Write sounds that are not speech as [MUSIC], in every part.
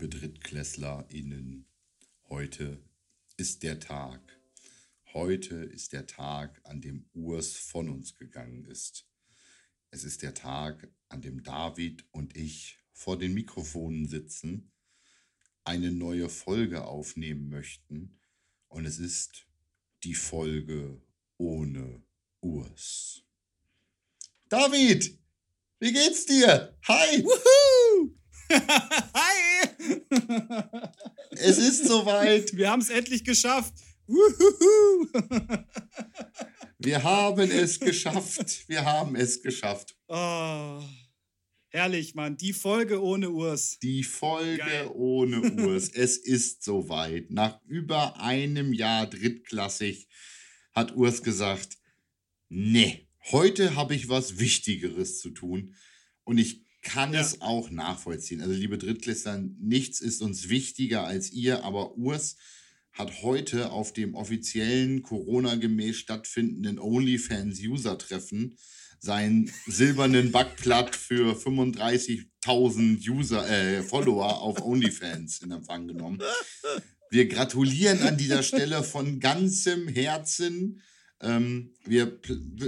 liebe DrittklässlerInnen, heute ist der Tag. Heute ist der Tag, an dem Urs von uns gegangen ist. Es ist der Tag, an dem David und ich vor den Mikrofonen sitzen, eine neue Folge aufnehmen möchten. Und es ist die Folge ohne Urs. David, wie geht's dir? Hi! Wuhu! [LAUGHS] Hi! Es ist soweit. Wir haben es endlich geschafft. Wir haben es geschafft. Wir haben es geschafft. Oh, herrlich, Mann. Die Folge ohne Urs. Die Folge Geil. ohne [LAUGHS] Urs. es ist soweit. Nach über einem Jahr drittklassig hat Urs gesagt, nee, heute habe ich was Wichtigeres zu tun. Und ich kann Ja. es auch nachvollziehen. Also, liebe Drittklässler, nichts ist uns wichtiger als ihr, aber Urs hat heute auf dem offiziellen Corona-gemäß stattfindenden OnlyFans-User-Treffen seinen silbernen Backplatt für 35.000 User, äh, Follower auf OnlyFans in Empfang genommen. Wir gratulieren an dieser Stelle von ganzem Herzen. Ähm, wir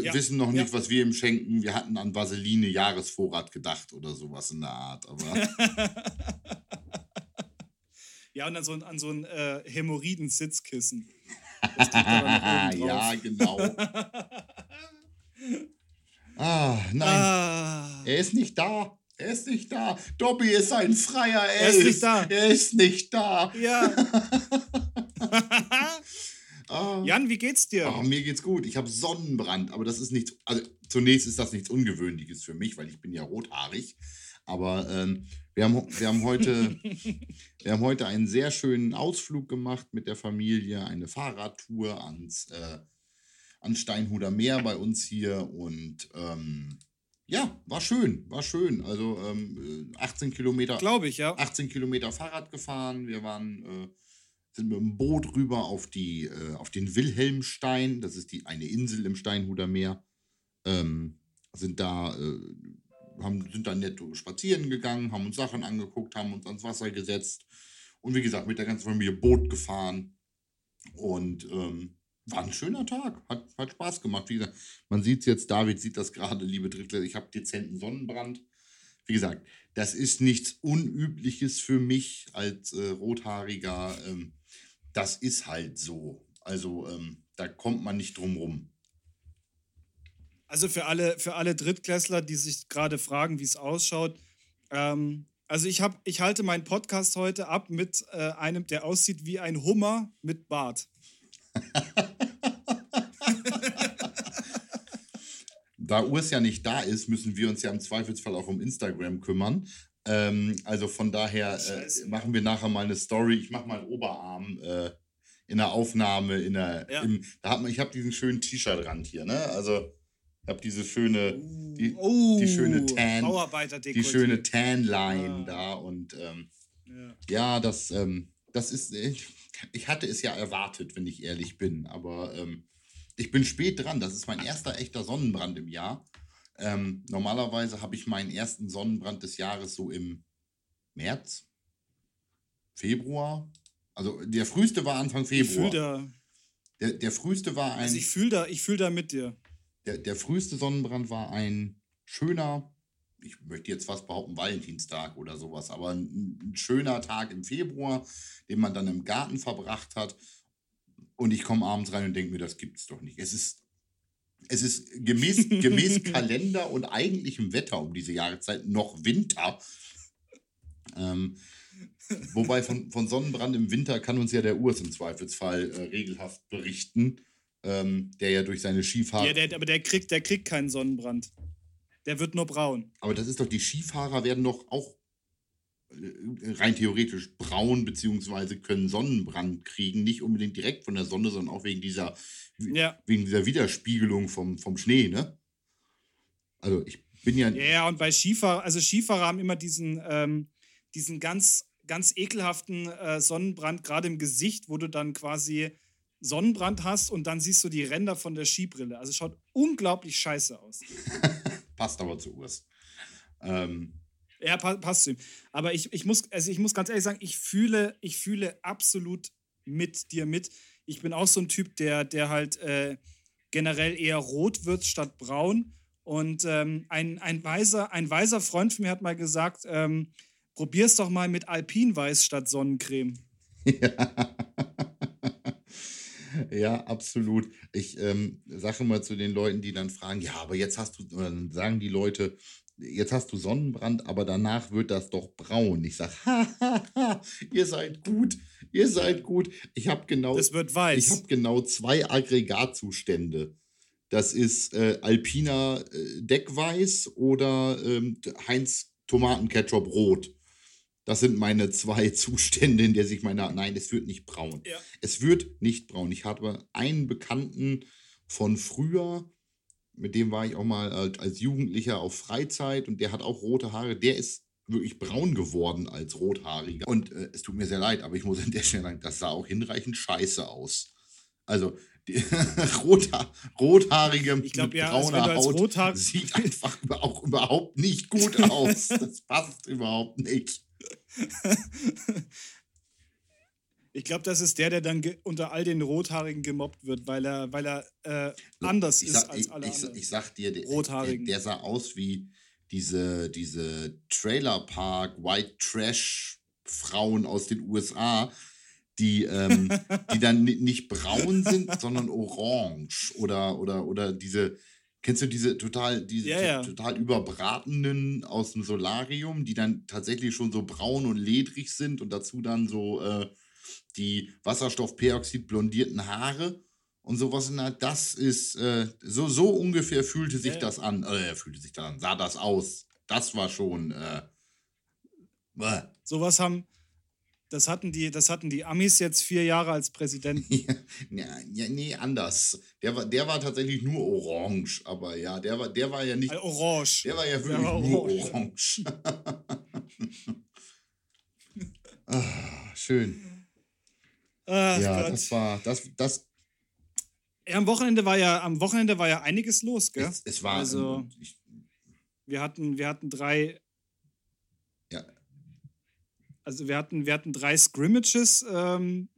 Ja, wissen noch ja. nicht, was wir ihm schenken. Wir hatten an Vaseline Jahresvorrat gedacht oder sowas in der Art. Aber [LAUGHS] Ja, und an so ein, an so ein äh, Hämorrhoiden-Sitzkissen. [LAUGHS] Ja, genau. [LAUGHS] Ah, nein. Ah. Er ist nicht da. Er ist nicht da. Dobby ist ein Freier. Er, Er ist nicht da. Er ist nicht da. Ja. Ah. Jan, wie geht's dir? Oh, mir geht's gut. Ich habe Sonnenbrand, aber das ist nichts. Also zunächst ist das nichts Ungewöhnliches für mich, weil ich bin ja rothaarig. Aber ähm, wir, haben, wir, haben heute, [LAUGHS] wir haben heute einen sehr schönen Ausflug gemacht mit der Familie, eine Fahrradtour ans, äh, ans Steinhuder Meer bei uns hier. Und ähm, ja, war schön, war schön. Also ähm, äh, 18 Kilometer. Glaube ich, ja. 18 Kilometer Fahrrad gefahren. Wir waren, äh, sind mit dem Boot rüber auf, die, äh, auf den Wilhelmstein. Das ist die, eine Insel im Steinhuder Meer. Ähm, sind da, äh, haben, sind da nett spazieren gegangen, haben uns Sachen angeguckt, haben uns ans Wasser gesetzt. Und wie gesagt, mit der ganzen Familie Boot gefahren. Und ähm, war ein schöner Tag. Hat, hat Spaß gemacht. Wie gesagt, man sieht es jetzt, David sieht das gerade, liebe Drittel. Ich habe dezenten Sonnenbrand. Wie gesagt, das ist nichts Unübliches für mich als äh, Rothaariger. Ähm, das ist halt so. Also ähm, da kommt man nicht drum rum. Also für alle, für alle Drittklässler, die sich gerade fragen, wie es ausschaut. Ähm, also ich, hab, ich halte meinen Podcast heute ab mit äh, einem, der aussieht wie ein Hummer mit Bart. [LAUGHS] Da Urs ja nicht da ist, müssen wir uns ja im Zweifelsfall auch um Instagram kümmern. Ähm, also von daher äh, machen wir nachher mal eine Story. Ich mache mal einen Oberarm äh, in der Aufnahme. In der, Ja. im, da hat man, ich habe diesen schönen T-Shirt-Rand hier. Ne? Also ich habe diese schöne, die, oh, die schöne Tan- Bauarbeiter die schöne Tan-Line Ah. da. Und ähm, Ja. ja, das, ähm, das ist. Ich, ich hatte es ja erwartet, wenn ich ehrlich bin. Aber ähm, ich bin spät dran. Das ist mein erster echter Sonnenbrand im Jahr. Ähm, normalerweise habe ich meinen ersten Sonnenbrand des Jahres so im März, Februar. Also der früheste war Anfang Ich fühle Februar. da, Der, der früheste war ein. also ich fühle da, ich fühl da mit dir. Der, der früheste Sonnenbrand war ein schöner, ich möchte jetzt fast behaupten, Valentinstag oder sowas, aber ein, ein schöner Tag im Februar, den man dann im Garten verbracht hat. Und ich komme abends rein und denke mir, das gibt's doch nicht. Es ist, es ist gemäß, gemäß [LAUGHS] Kalender und eigentlichem Wetter um diese Jahreszeit noch Winter. Ähm, wobei von, von Sonnenbrand im Winter kann uns ja der Urs im Zweifelsfall äh, regelhaft berichten, ähm, der ja durch seine Skifahrt. Ja, der, aber der kriegt, der kriegt keinen Sonnenbrand. Der wird nur braun. Aber das ist doch, die Skifahrer werden doch auch rein theoretisch braun, beziehungsweise können Sonnenbrand kriegen. Nicht unbedingt direkt von der Sonne, sondern auch wegen dieser, Ja. wegen dieser Widerspiegelung vom, vom Schnee, ne? Also ich bin ja. Ja, ja, und bei Skifahrer, also Skifahrer haben immer diesen, ähm, diesen ganz, ganz ekelhaften äh, Sonnenbrand, gerade im Gesicht, wo du dann quasi Sonnenbrand hast und dann siehst du die Ränder von der Skibrille. Also schaut unglaublich scheiße aus. [LAUGHS] Passt aber zu Urs. Ähm, Ja, passt ihm. Aber ich, ich, muss, also ich muss ganz ehrlich sagen, ich fühle, ich fühle absolut mit dir mit. Ich bin auch so ein Typ, der, der halt äh, generell eher rot wird statt braun. Und ähm, ein, ein, weiser, ein weiser Freund von mir hat mal gesagt, ähm, probier's doch mal mit Alpinweiß statt Sonnencreme. Ja. [LAUGHS] ja, absolut. Ich ähm, sage mal zu den Leuten, die dann fragen, ja, aber jetzt hast du, dann sagen die Leute, jetzt hast du Sonnenbrand, aber danach wird das doch braun. Ich sage, [LAUGHS] ihr seid gut, ihr seid gut. Ich habe genau, es wird weiß. Ich habe genau zwei Aggregatzustände. Das ist äh, Alpina äh, Deckweiß oder ähm, Heinz Tomatenketchup Rot. Das sind meine zwei [LAUGHS] Zustände, in der sich meine. Nein, es wird nicht braun. Ja. Es wird nicht braun. Ich habe einen Bekannten von früher, mit dem war ich auch mal als Jugendlicher auf Freizeit und der hat auch rote Haare. Der ist wirklich braun geworden als Rothaariger. Und äh, es tut mir sehr leid, aber ich muss an der Stelle sagen, das sah auch hinreichend scheiße aus. Also die, [LAUGHS] Rotha Rothaarige ich glaub, mit ja, brauner Haut Rothar sieht einfach [LAUGHS] auch überhaupt nicht gut [LAUGHS] aus. Das passt überhaupt nicht. Ich glaube, das ist der, der dann unter all den Rothaarigen gemobbt wird, weil er, weil er äh, anders sag, ist als alle ich, anderen. Ich, sag dir, der, Rothaarigen. Der, der, sah aus wie diese, diese Trailerpark White Trash Frauen aus den USA, die, ähm, [LAUGHS] die dann nicht braun sind, sondern orange oder, oder, oder diese, Kennst du diese total, diese ja, ja. total überbratenen aus dem Solarium, die dann tatsächlich schon so braun und ledrig sind und dazu dann so äh, die Wasserstoffperoxid blondierten Haare und sowas in der, das ist äh, so, so ungefähr fühlte sich ja, das an, äh, fühlte sich dann, sah das aus. Das war schon. Äh, sowas haben, das hatten die, das hatten die Amis jetzt vier Jahre als Präsident. [LAUGHS] ja, ja, nee, anders. Der war, der war tatsächlich nur orange, aber ja, der war, der war ja nicht. Orange. Der war ja wirklich war nur orange. [LAUGHS] ah, schön. Ach, ja, Gott. das war, das, das. Ja, am Wochenende war ja, am Wochenende war ja einiges los, gell? Es, es war, also, ich, wir hatten, wir hatten drei, also wir hatten, wir hatten drei Scrimmages ähm,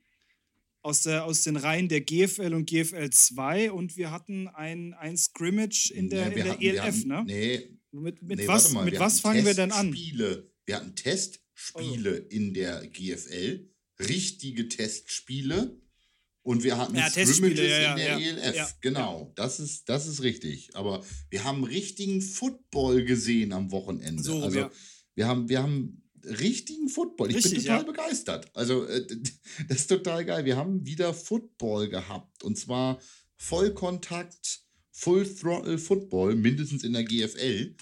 aus, der, aus den Reihen der GFL und GFL 2 und wir hatten ein, ein Scrimmage in der, nee, in der hatten, ELF, hatten, ne? Nee. Mit, mit nee, was, mal, mit was fangen wir denn an? Wir hatten Testspiele oh. in der GFL, richtige Testspiele. Und wir hatten ja, Scrimmages ja, ja, in der ELF. genau, Das, ist, das ist richtig. Aber wir haben richtigen Football gesehen am Wochenende. So, also, wir haben, wir haben richtigen Football. Ich Richtig, bin total ja. begeistert. Also, äh, das ist total geil. Wir haben wieder Football gehabt. Und zwar Vollkontakt, Full Throttle Football, mindestens in der GFL.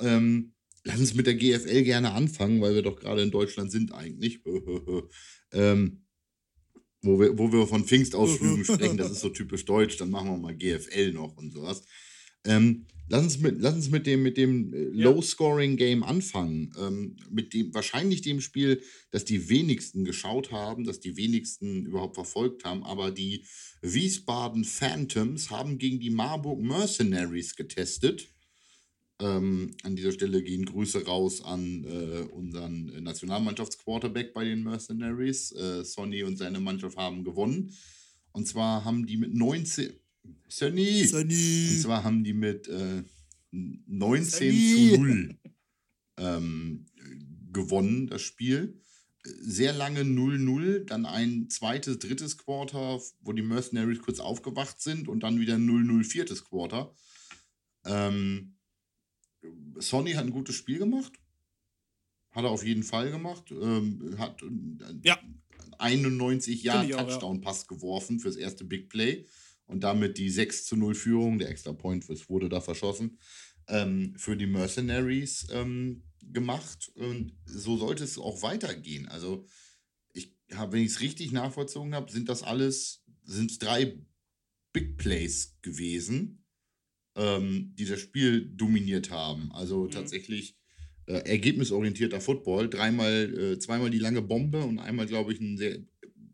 Ähm, lass uns mit der GFL gerne anfangen, weil wir doch gerade in Deutschland sind eigentlich. [LAUGHS] ähm, wo wir, wo wir von Pfingstausflügen sprechen, das ist so typisch deutsch, dann machen wir mal GFL noch und sowas. Ähm, lass, uns mit, lass uns mit dem, mit dem äh, ja. Low-Scoring-Game anfangen. Ähm, mit dem, wahrscheinlich dem Spiel, das die wenigsten geschaut haben, das die wenigsten überhaupt verfolgt haben, aber die Wiesbaden Phantoms haben gegen die Marburg Mercenaries getestet. Ähm, an dieser Stelle gehen Grüße raus an äh, unseren Nationalmannschaftsquarterback bei den Mercenaries. Äh, Sonny und seine Mannschaft haben gewonnen. Und zwar haben die mit 19, Sunny. Sunny. Und zwar haben die mit äh, 19 Sunny. zu 0 ähm, gewonnen, das Spiel. Sehr lange 0-0, dann ein zweites, drittes Quarter, wo die Mercenaries kurz aufgewacht sind und dann wieder 0-0, viertes Quarter. Ähm, Sonny hat ein gutes Spiel gemacht. Hat er auf jeden Fall gemacht. Ähm, hat äh, ja. 91 Jahre Touchdown-Pass ja. geworfen fürs erste Big Play und damit die 6 zu 0 Führung, der extra Point wurde da verschossen, ähm, für die Mercenaries ähm, gemacht. Und so sollte es auch weitergehen. Also, ich habe, wenn ich es richtig nachvollzogen habe, sind das alles, sind drei Big Plays gewesen, ähm, die das Spiel dominiert haben. Also mhm. tatsächlich äh, ergebnisorientierter Football. Dreimal, äh, zweimal die lange Bombe und einmal, glaube ich, ein sehr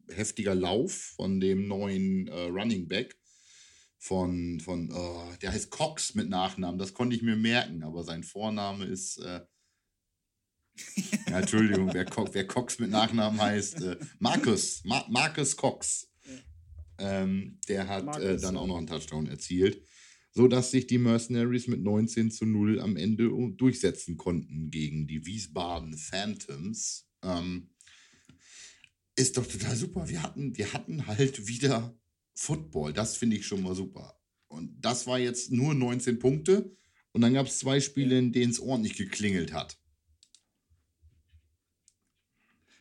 heftiger Lauf von dem neuen äh, Running Back von, von oh, der heißt Cox mit Nachnamen, das konnte ich mir merken, aber sein Vorname ist, äh, [LAUGHS] ja, Entschuldigung, wer, Co wer Cox mit Nachnamen heißt. Äh, Markus, Ma Marcus Cox. Ähm, der hat äh, Marcus, äh, dann auch noch einen Touchdown erzielt, sodass sich die Mercenaries mit 19 zu 0 am Ende durchsetzen konnten gegen die Wiesbaden Phantoms. Ähm, ist doch total super. Wir hatten, wir hatten halt wieder Football. Das finde ich schon mal super. Und das war jetzt nur 19 Punkte. Und dann gab es zwei Spiele, in denen es ordentlich geklingelt hat.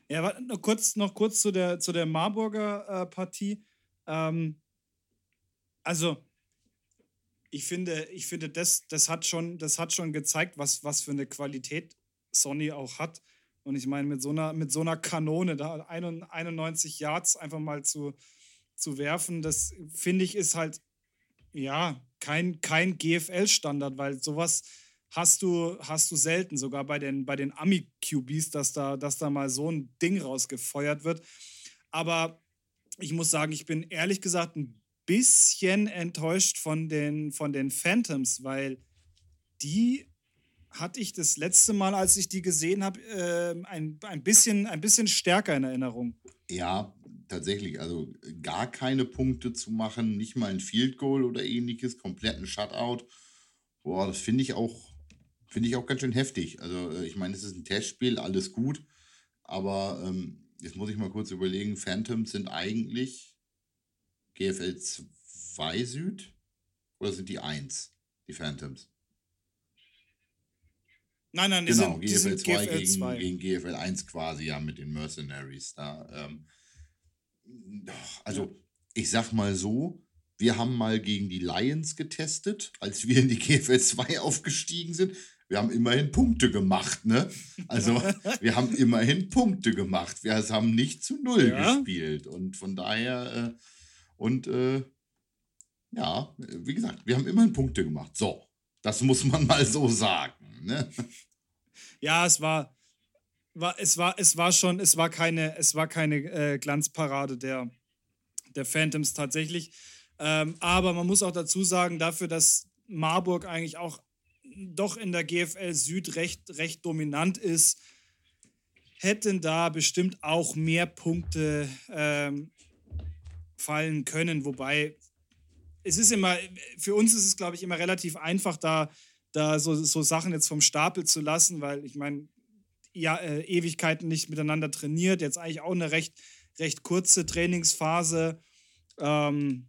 Ja, noch kurz, noch kurz zu der, zu der Marburger äh, Partie. Ähm, also, ich finde, ich finde das, das, hat schon, das hat schon gezeigt, was, was für eine Qualität Sony auch hat. Und ich meine, mit so einer, mit so einer Kanone, da 91 Yards einfach mal zu, zu werfen, das finde ich ist halt, ja, kein, kein GFL-Standard, weil sowas hast du, hast du selten, sogar bei den, bei den Ami-QBs, dass da, dass da mal so ein Ding rausgefeuert wird. Aber ich muss sagen, ich bin ehrlich gesagt ein bisschen enttäuscht von den, von den Phantoms, weil die hatte ich das letzte Mal, als ich die gesehen habe, äh, ein, ein, bisschen, ein bisschen stärker in Erinnerung. Ja, tatsächlich. Also gar keine Punkte zu machen, nicht mal ein Field Goal oder ähnliches, kompletten Shutout. Boah, das finde ich auch Finde ich auch ganz schön heftig. Also, äh, ich meine, es ist ein Testspiel, alles gut. Aber ähm, jetzt muss ich mal kurz überlegen: Phantoms sind eigentlich GFL 2 Süd oder sind die 1, die Phantoms? Nein, nein, die genau, sind, GFL, sind 2 GFL gegen, 2 gegen GFL 1 quasi, ja, mit den Mercenaries da. Ähm, also, ja. ich sag mal so, wir haben mal gegen die Lions getestet, als wir in die GFL 2 aufgestiegen sind wir haben immerhin Punkte gemacht, ne? Also [LAUGHS] wir haben immerhin Punkte gemacht. Wir haben nicht zu null ja. gespielt. Und von daher, äh, und äh, ja, wie gesagt, wir haben immerhin Punkte gemacht. So, das muss man [LAUGHS] mal so sagen. Ne? Ja, es war, war, es war, es war schon, es war keine, es war keine äh, Glanzparade der, der Phantoms tatsächlich. Ähm, aber man muss auch dazu sagen, dafür, dass Marburg eigentlich auch doch in der GFL Süd recht, recht dominant ist, hätten da bestimmt auch mehr Punkte ähm, fallen können. Wobei es ist immer, für uns ist es, glaube ich, immer relativ einfach, da, da so, so Sachen jetzt vom Stapel zu lassen, weil ich meine, ja, äh, Ewigkeiten nicht miteinander trainiert, jetzt eigentlich auch eine recht, recht kurze Trainingsphase. Ähm,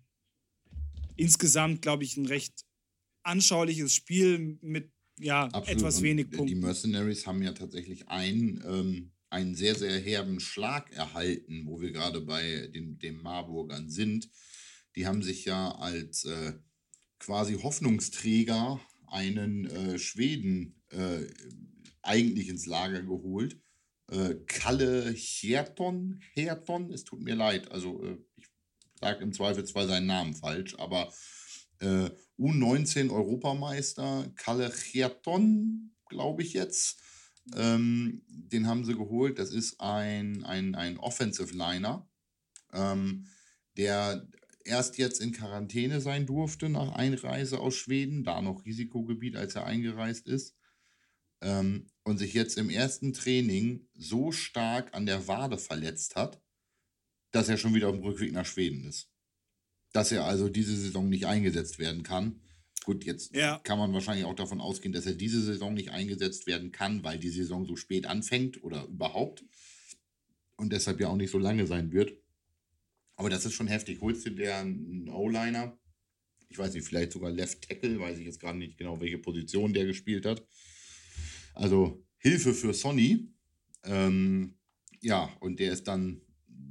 insgesamt, glaube ich, ein recht anschauliches Spiel mit ja, etwas Und wenig Punkten. Die Mercenaries haben ja tatsächlich einen, ähm, einen sehr, sehr herben Schlag erhalten, wo wir gerade bei den, den Marburgern sind. Die haben sich ja als äh, quasi Hoffnungsträger einen äh, Schweden äh, eigentlich ins Lager geholt. Äh, Kalle Herton, Herton, es tut mir leid, also äh, ich sage im Zweifelsfall seinen Namen falsch, aber äh, U19 Europameister Kalle Cherton, glaube ich jetzt. Ähm, den haben sie geholt. Das ist ein, ein, ein Offensive Liner, ähm, der erst jetzt in Quarantäne sein durfte nach Einreise aus Schweden, da noch Risikogebiet, als er eingereist ist. Ähm, und sich jetzt im ersten Training so stark an der Wade verletzt hat, dass er schon wieder auf dem Rückweg nach Schweden ist dass er also diese Saison nicht eingesetzt werden kann. Gut, jetzt ja. kann man wahrscheinlich auch davon ausgehen, dass er diese Saison nicht eingesetzt werden kann, weil die Saison so spät anfängt oder überhaupt und deshalb ja auch nicht so lange sein wird. Aber das ist schon heftig. Holst du dir einen O-Liner? Ich weiß nicht, vielleicht sogar Left Tackle, weiß ich jetzt gerade nicht genau, welche Position der gespielt hat. Also Hilfe für Sonny. Ähm, ja, und der ist dann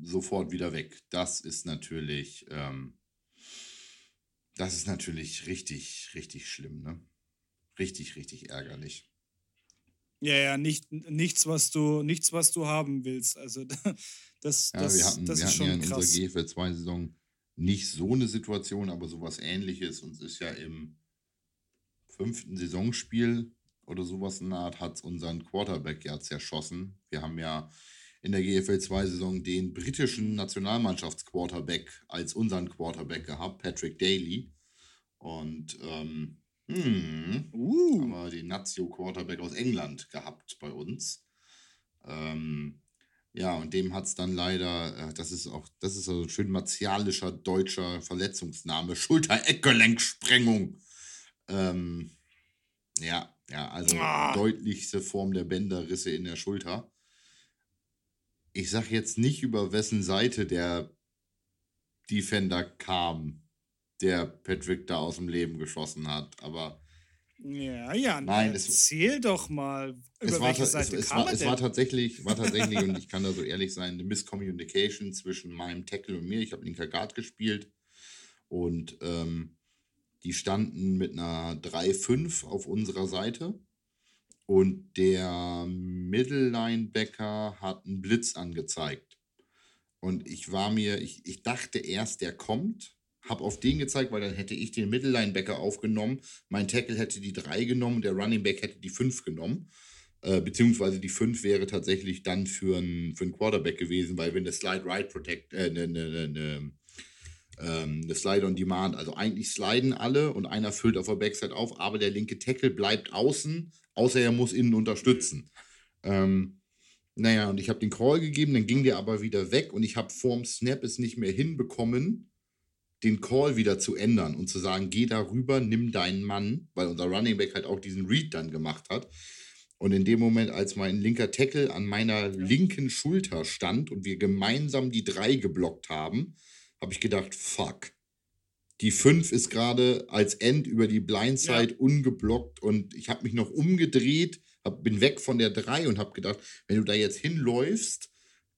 sofort wieder weg. Das ist natürlich ähm, das ist natürlich richtig, richtig schlimm, ne? Richtig, richtig ärgerlich. Ja, ja, nicht, nichts, was du, nichts, was du haben willst. Also [LAUGHS] das, ja, das, wir hatten, das wir ist schon ja in krass. unserer GFL 2 Saison nicht so eine Situation, aber sowas ähnliches. Uns ist ja im fünften Saisonspiel oder sowas in der Art hat unseren Quarterback ja zerschossen. Wir haben ja in der GFL 2-Saison den britischen Nationalmannschaftsquarterback als unseren Quarterback gehabt, Patrick Daly. Und ähm, hm, uh. haben wir den Nazio-Quarterback aus England gehabt bei uns. Ähm, ja, und dem hat es dann leider, äh, das ist auch, das ist so ein schön martialischer deutscher Verletzungsname, Schulter-Eckgelenksprengung. Ähm, ja, ja, also Ah. deutlichste Form der Bänderrisse in der Schulter. Ich sag jetzt nicht, über wessen Seite der Defender kam, der Patrick da aus dem Leben geschossen hat, aber Ja, ja, Nein, es- erzähl doch mal, es über war, welche ta- es, Seite es, kam war, es denn? war tatsächlich, war tatsächlich, [LAUGHS] und ich kann da so ehrlich sein, eine Miscommunication zwischen meinem Tackle und mir. Ich habe linker Guard gespielt und ähm, die standen mit einer 3-5 auf unserer Seite und der Middle Linebacker hat einen Blitz angezeigt. Und ich war mir, ich, ich dachte erst, der kommt, habe auf den gezeigt, weil dann hätte ich den Middle Linebacker aufgenommen, mein Tackle hätte die 3 genommen, der Running Back hätte die 5 genommen. Äh, beziehungsweise die 5 wäre tatsächlich dann für einen für Quarterback gewesen, weil wenn der Slide Right Protect, äh, ne, ne, ne, ne, ähm, eine Slide on Demand, also eigentlich sliden alle und einer füllt auf der Backside auf, aber der linke Tackle bleibt außen, außer er muss innen unterstützen. Ähm, naja, und ich habe den Call gegeben, dann ging der aber wieder weg und ich habe vorm Snap es nicht mehr hinbekommen, den Call wieder zu ändern und zu sagen, geh da rüber, nimm deinen Mann, weil unser Running Back halt auch diesen Read dann gemacht hat. Und in dem Moment, als mein linker Tackle an meiner linken Schulter stand und wir gemeinsam die drei geblockt haben, habe ich gedacht, fuck. Die 5 ist gerade als End über die Blindside ungeblockt und ich habe mich noch umgedreht, hab, bin weg von der 3 und habe gedacht, wenn du da jetzt hinläufst,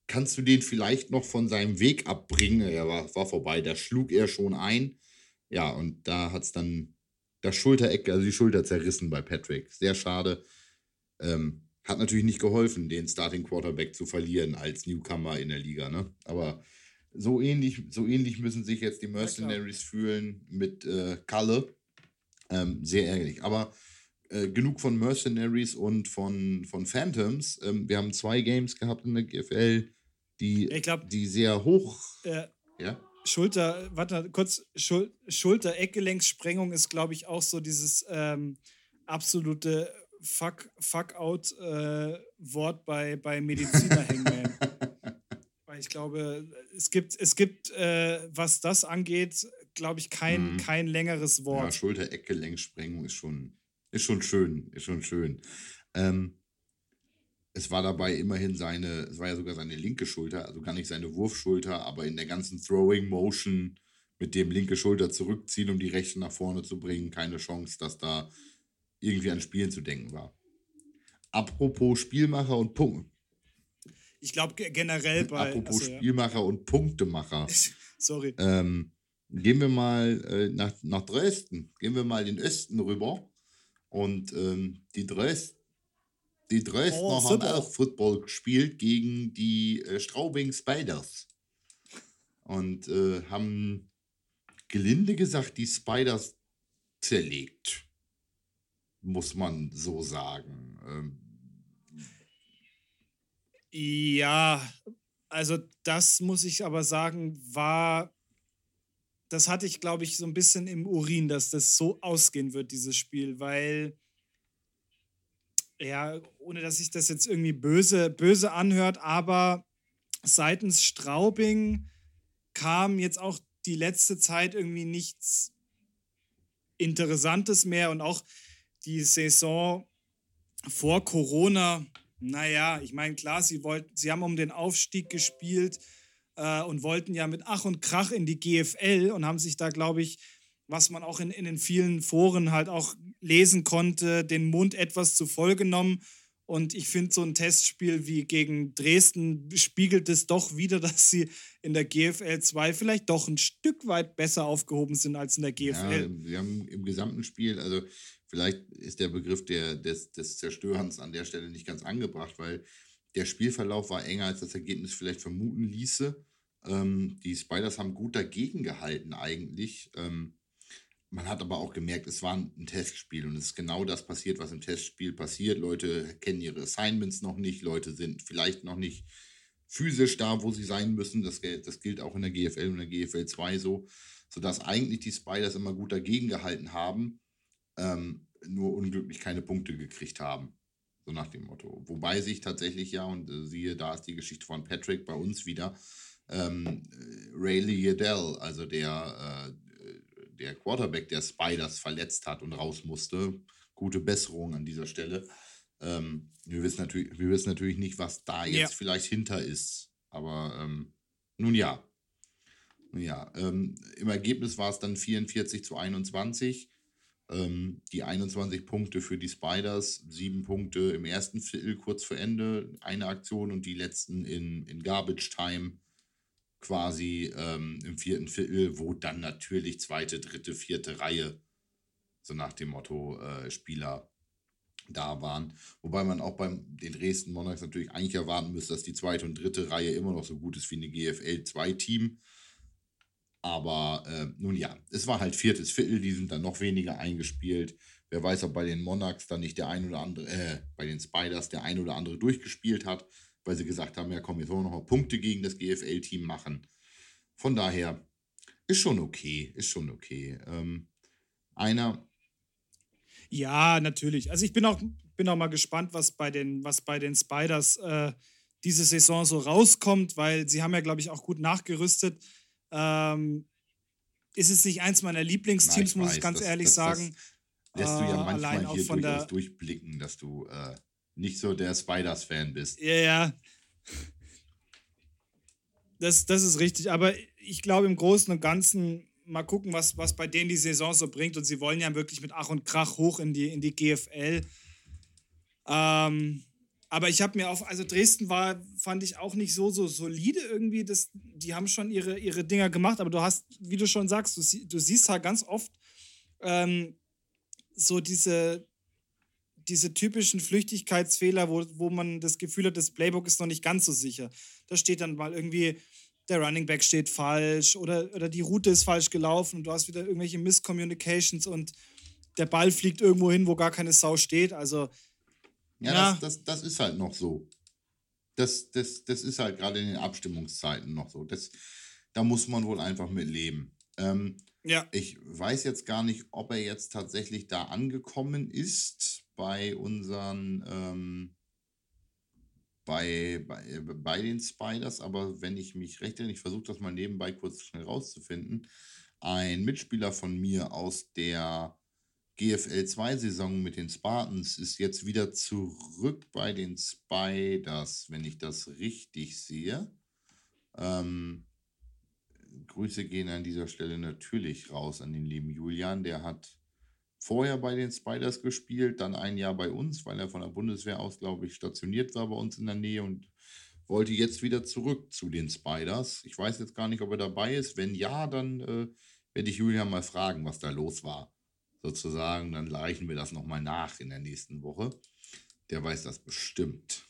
kannst du den vielleicht noch von seinem Weg abbringen. Er war, war vorbei, da schlug er schon ein. Ja, und da hat es dann das Schultereck, also die Schulter zerrissen bei Patrick. Sehr schade. Ähm, hat natürlich nicht geholfen, den Starting Quarterback zu verlieren als Newcomer in der Liga, ne? Aber so ähnlich, so ähnlich müssen sich jetzt die Mercenaries fühlen mit äh, Kalle. Ähm, sehr ärgerlich. Aber äh, genug von Mercenaries und von, von Phantoms. Ähm, wir haben zwei Games gehabt in der GFL, die, glaub- die sehr hoch. Äh, Ja? Schulter, warte kurz, Schul Schulter-Eckgelenkssprengung ist, glaube ich, auch so dieses ähm, absolute Fuck, Fuck-out-Wort bei, bei Mediziner-Hangman. Weil ich glaube, es gibt, es gibt äh, was das angeht, glaube ich, kein, Mhm. kein längeres Ja, Wort. Schulter-Eckgelenksprengung ist schon, ist schon schön, ist schon schön. Ähm, es war dabei immerhin seine, es war ja sogar seine linke Schulter, also gar nicht seine Wurfschulter, aber in der ganzen Throwing Motion mit dem linke Schulter zurückziehen, um die rechte nach vorne zu bringen, keine Chance, dass da irgendwie an Spielen zu denken war. Apropos Spielmacher und Punkt. Ich glaube generell [LAUGHS] bei. Apropos ja. Spielmacher und Punktemacher. [LAUGHS] Sorry. Ähm, gehen wir mal äh, nach, nach Dresden. Gehen wir mal in den Osten rüber. Und ähm, die, Dres die Dresdner Oh, haben auch Football gespielt gegen die äh, Straubing Spiders. Und äh, haben gelinde gesagt die Spiders zerlegt. Muss man so sagen. Ähm, Ja, also das muss ich aber sagen, war, das hatte ich, glaube ich, so ein bisschen im Urin, dass das so ausgehen wird, dieses Spiel, weil, ja, ohne dass sich das jetzt irgendwie böse, böse anhört, aber seitens Straubing kam jetzt auch die letzte Zeit irgendwie nichts Interessantes mehr und auch die Saison vor Corona, naja, ich meine, klar, sie wollten, sie haben um den Aufstieg gespielt äh, und wollten ja mit Ach und Krach in die GFL und haben sich da, glaube ich, was man auch in, in den vielen Foren halt auch lesen konnte, den Mund etwas zu voll genommen. Und ich finde, so ein Testspiel wie gegen Dresden spiegelt es doch wieder, [LAUGHS] dass sie in der GFL 2 vielleicht doch ein Stück weit besser aufgehoben sind als in der Ja, GFL. wir haben im gesamten Spiel, also vielleicht ist der Begriff der, des, des Zerstörens an der Stelle nicht ganz angebracht, weil der Spielverlauf war enger, als das Ergebnis vielleicht vermuten ließe. Ähm, die Spiders haben gut dagegen gehalten eigentlich. Ähm, man hat aber auch gemerkt, es war ein Testspiel und es ist genau das passiert, was im Testspiel passiert. Leute kennen ihre Assignments noch nicht, Leute sind vielleicht noch nicht physisch da, wo sie sein müssen. Das, das gilt auch in der GFL und der GFL 2 so, sodass eigentlich die Spiders immer gut dagegen gehalten haben, ähm, nur unglücklich keine Punkte gekriegt haben. So nach dem Motto. Wobei sich tatsächlich ja, und äh, siehe, da ist die Geschichte von Patrick bei uns wieder, ähm, Ray Liddell, also der, äh, der Quarterback der Spiders, verletzt hat und raus musste. Gute Besserung an dieser Stelle. Ähm, wir, wissen natürlich, wir wissen natürlich nicht, was da jetzt ja. vielleicht hinter ist. Aber ähm, nun ja. Nun ja, ähm, im Ergebnis war es dann 44 zu 21. Ähm, die 21 Punkte für die Spiders, sieben Punkte im ersten Viertel kurz vor Ende, eine Aktion und die letzten in, in Garbage Time quasi ähm, im vierten Viertel, wo dann natürlich zweite, dritte, vierte Reihe, so nach dem Motto, äh, Spieler da waren. Wobei man auch bei den Dresden Monarchs natürlich eigentlich erwarten müsste, dass die zweite und dritte Reihe immer noch so gut ist wie eine GFL 2-Team. Aber äh, nun ja, es war halt viertes Viertel, die sind dann noch weniger eingespielt. Wer weiß, ob bei den Monarchs dann nicht der ein oder andere, äh, bei den Spiders der ein oder andere durchgespielt hat, weil sie gesagt haben, ja komm, jetzt wollen wir noch mal Punkte gegen das GFL-Team machen. Von daher ist schon okay, ist schon okay. Ähm, einer. Ja, natürlich. Also ich bin auch, bin auch mal gespannt, was bei den, was bei den Spiders äh, diese Saison so rauskommt, weil sie haben ja, glaube ich, auch gut nachgerüstet. Ähm, ist es nicht eins meiner Lieblingsteams, muss ich ganz das, ehrlich das, sagen. Das lässt du ja äh, manchmal hier durchaus der, durchblicken, dass du äh, nicht so der Spiders-Fan bist. Ja, ja. Das, das ist richtig. Aber ich glaube, im Großen und Ganzen mal gucken, was, was bei denen die Saison so bringt. Und sie wollen ja wirklich mit Ach und Krach hoch in die, in die GFL. Ähm, aber ich habe mir auch, also Dresden war, fand ich auch nicht so, so solide irgendwie. Das, die haben schon ihre, ihre Dinger gemacht, aber du hast, wie du schon sagst, du, du siehst halt ganz oft ähm, so diese, diese typischen Flüchtigkeitsfehler, wo, wo man das Gefühl hat, das Playbook ist noch nicht ganz so sicher. Da steht dann mal irgendwie, der Running Back steht falsch oder, oder die Route ist falsch gelaufen und du hast wieder irgendwelche Miscommunications und der Ball fliegt irgendwo hin, wo gar keine Sau steht. Also ja, ja. Das, das, das ist halt noch so. Das, das, das ist halt gerade in den Abstimmungszeiten noch so. Das, da muss man wohl einfach mit leben. Ähm, ja. Ich weiß jetzt gar nicht, ob er jetzt tatsächlich da angekommen ist bei unseren, ähm, bei, bei, bei den Spiders, aber wenn ich mich recht erinnere, ich versuche das mal nebenbei kurz schnell rauszufinden, ein Mitspieler von mir aus der GFL 2-Saison mit den Spartans ist jetzt wieder zurück bei den Spiders, wenn ich das richtig sehe. Ähm, Grüße gehen an dieser Stelle natürlich raus an den lieben Julian. Der hat vorher bei den Spiders gespielt, dann ein Jahr bei uns, weil er von der Bundeswehr aus, glaube ich, stationiert war bei uns in der Nähe und wollte jetzt wieder zurück zu den Spiders. Ich weiß jetzt gar nicht, ob er dabei ist. Wenn ja, dann äh, werde ich Julian mal fragen, was da los war sozusagen. Dann reichen wir das nochmal nach in der nächsten Woche. Der weiß das bestimmt.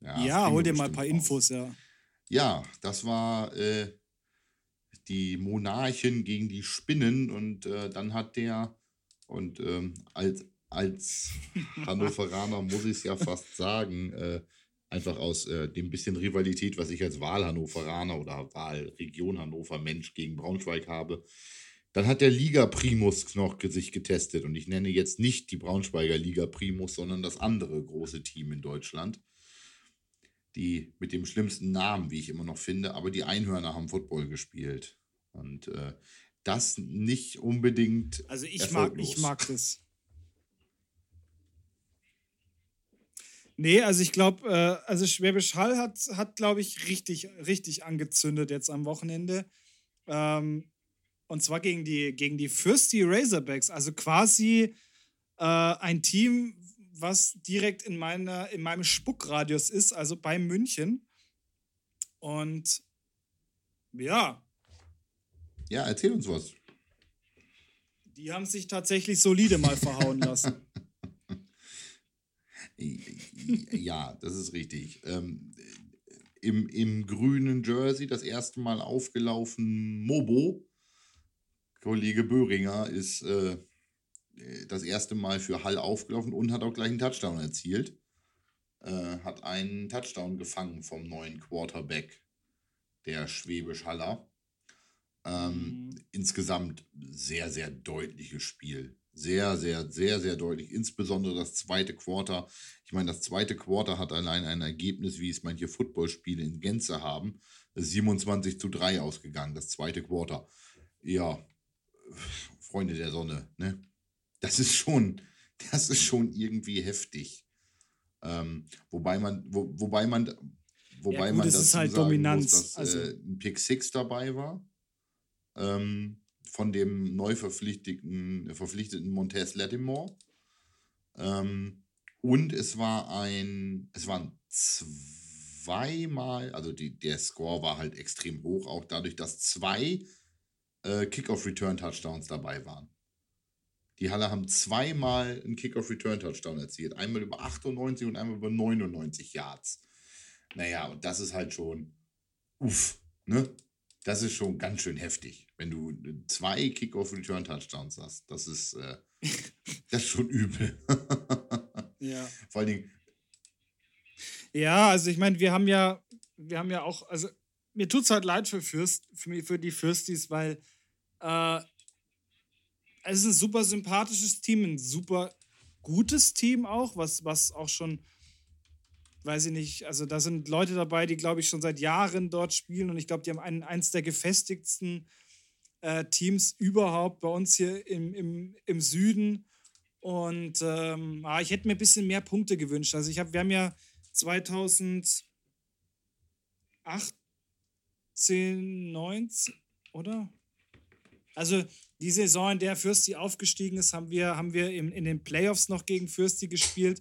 Ja, ja hol dir mal ein paar Infos, ja. Ja, das war äh, die Monarchen gegen die Spinnen und äh, dann hat der, und ähm, als, als [LAUGHS] Hannoveraner muss ich es ja fast sagen, äh, einfach aus äh, dem bisschen Rivalität, was ich als Wahlhannoveraner oder Wahlregion Hannover Mensch gegen Braunschweig habe, dann hat der Liga Primus noch sich getestet. Und ich nenne jetzt nicht die Braunschweiger Liga Primus, sondern das andere große Team in Deutschland. Die mit dem schlimmsten Namen, wie ich immer noch finde, aber die Einhörner haben Football gespielt. Und äh, das nicht unbedingt. Also ich mag, ich mag das. Nee, also ich glaube, äh, also Schwäbisch Hall hat, hat glaube ich, richtig, richtig angezündet jetzt am Wochenende. Ähm, und zwar gegen die, gegen die Fürsti Razorbacks. Also quasi äh, ein Team, was direkt in, meiner, in meinem Spuckradius ist, also bei München. Und ja. Ja, erzähl uns was. Die haben sich tatsächlich solide mal verhauen lassen. [LAUGHS] ja, das ist richtig. Ähm, im, Im grünen Jersey das erste Mal aufgelaufen Mobo Kollege Böhringer ist äh, das erste Mal für Hall aufgelaufen und hat auch gleich einen Touchdown erzielt. Äh, hat einen Touchdown gefangen vom neuen Quarterback, der Schwäbisch Haller. Ähm, mhm. Insgesamt sehr, sehr deutliches Spiel. Sehr, sehr, sehr, sehr deutlich. Insbesondere das zweite Quarter. Ich meine, das zweite Quarter hat allein ein Ergebnis, wie es manche Footballspiele in Gänze haben. 27 zu 3 ausgegangen, das zweite Quarter. Ja, Freunde der Sonne, ne? Das ist schon, das ist schon irgendwie heftig. Ähm, wobei man, wo, wobei man, wobei ja, gut, man das ist halt sagen Dominanz. Muss, dass also. äh, ein Pick Six dabei war. Ähm, von dem neu verpflichteten, verpflichteten Montez Lattimore. Ähm, und es war ein, es waren zweimal, also die, der Score war halt extrem hoch, auch dadurch, dass zwei äh, Kickoff-Return-Touchdowns dabei waren. Die Halle haben zweimal einen Kickoff-Return-Touchdown erzielt. Einmal über 98 und einmal über 99 Yards. Naja, und das ist halt schon, uff, ne? Das ist schon ganz schön heftig, wenn du zwei Kickoff-Return-Touchdowns hast. Das ist, äh, [LAUGHS] das ist schon übel. [LAUGHS] ja. Vor allen Dingen. Ja, also ich meine, wir haben ja, wir haben ja auch, also mir tut es halt leid für, Fürst, für, für die Fürstis, weil äh, es ist ein super sympathisches Team, ein super gutes Team auch, was, was auch schon, weiß ich nicht, also da sind Leute dabei, die, glaube ich, schon seit Jahren dort spielen und ich glaube, die haben einen, eins der gefestigsten äh, Teams überhaupt bei uns hier im, im, im Süden. Und ähm, ah, ich hätte mir ein bisschen mehr Punkte gewünscht. Also ich habe, wir haben ja 2008 10, 19, oder? Also die Saison, in der Fürsti aufgestiegen ist, haben wir, haben wir in, in den Playoffs noch gegen Fürsti gespielt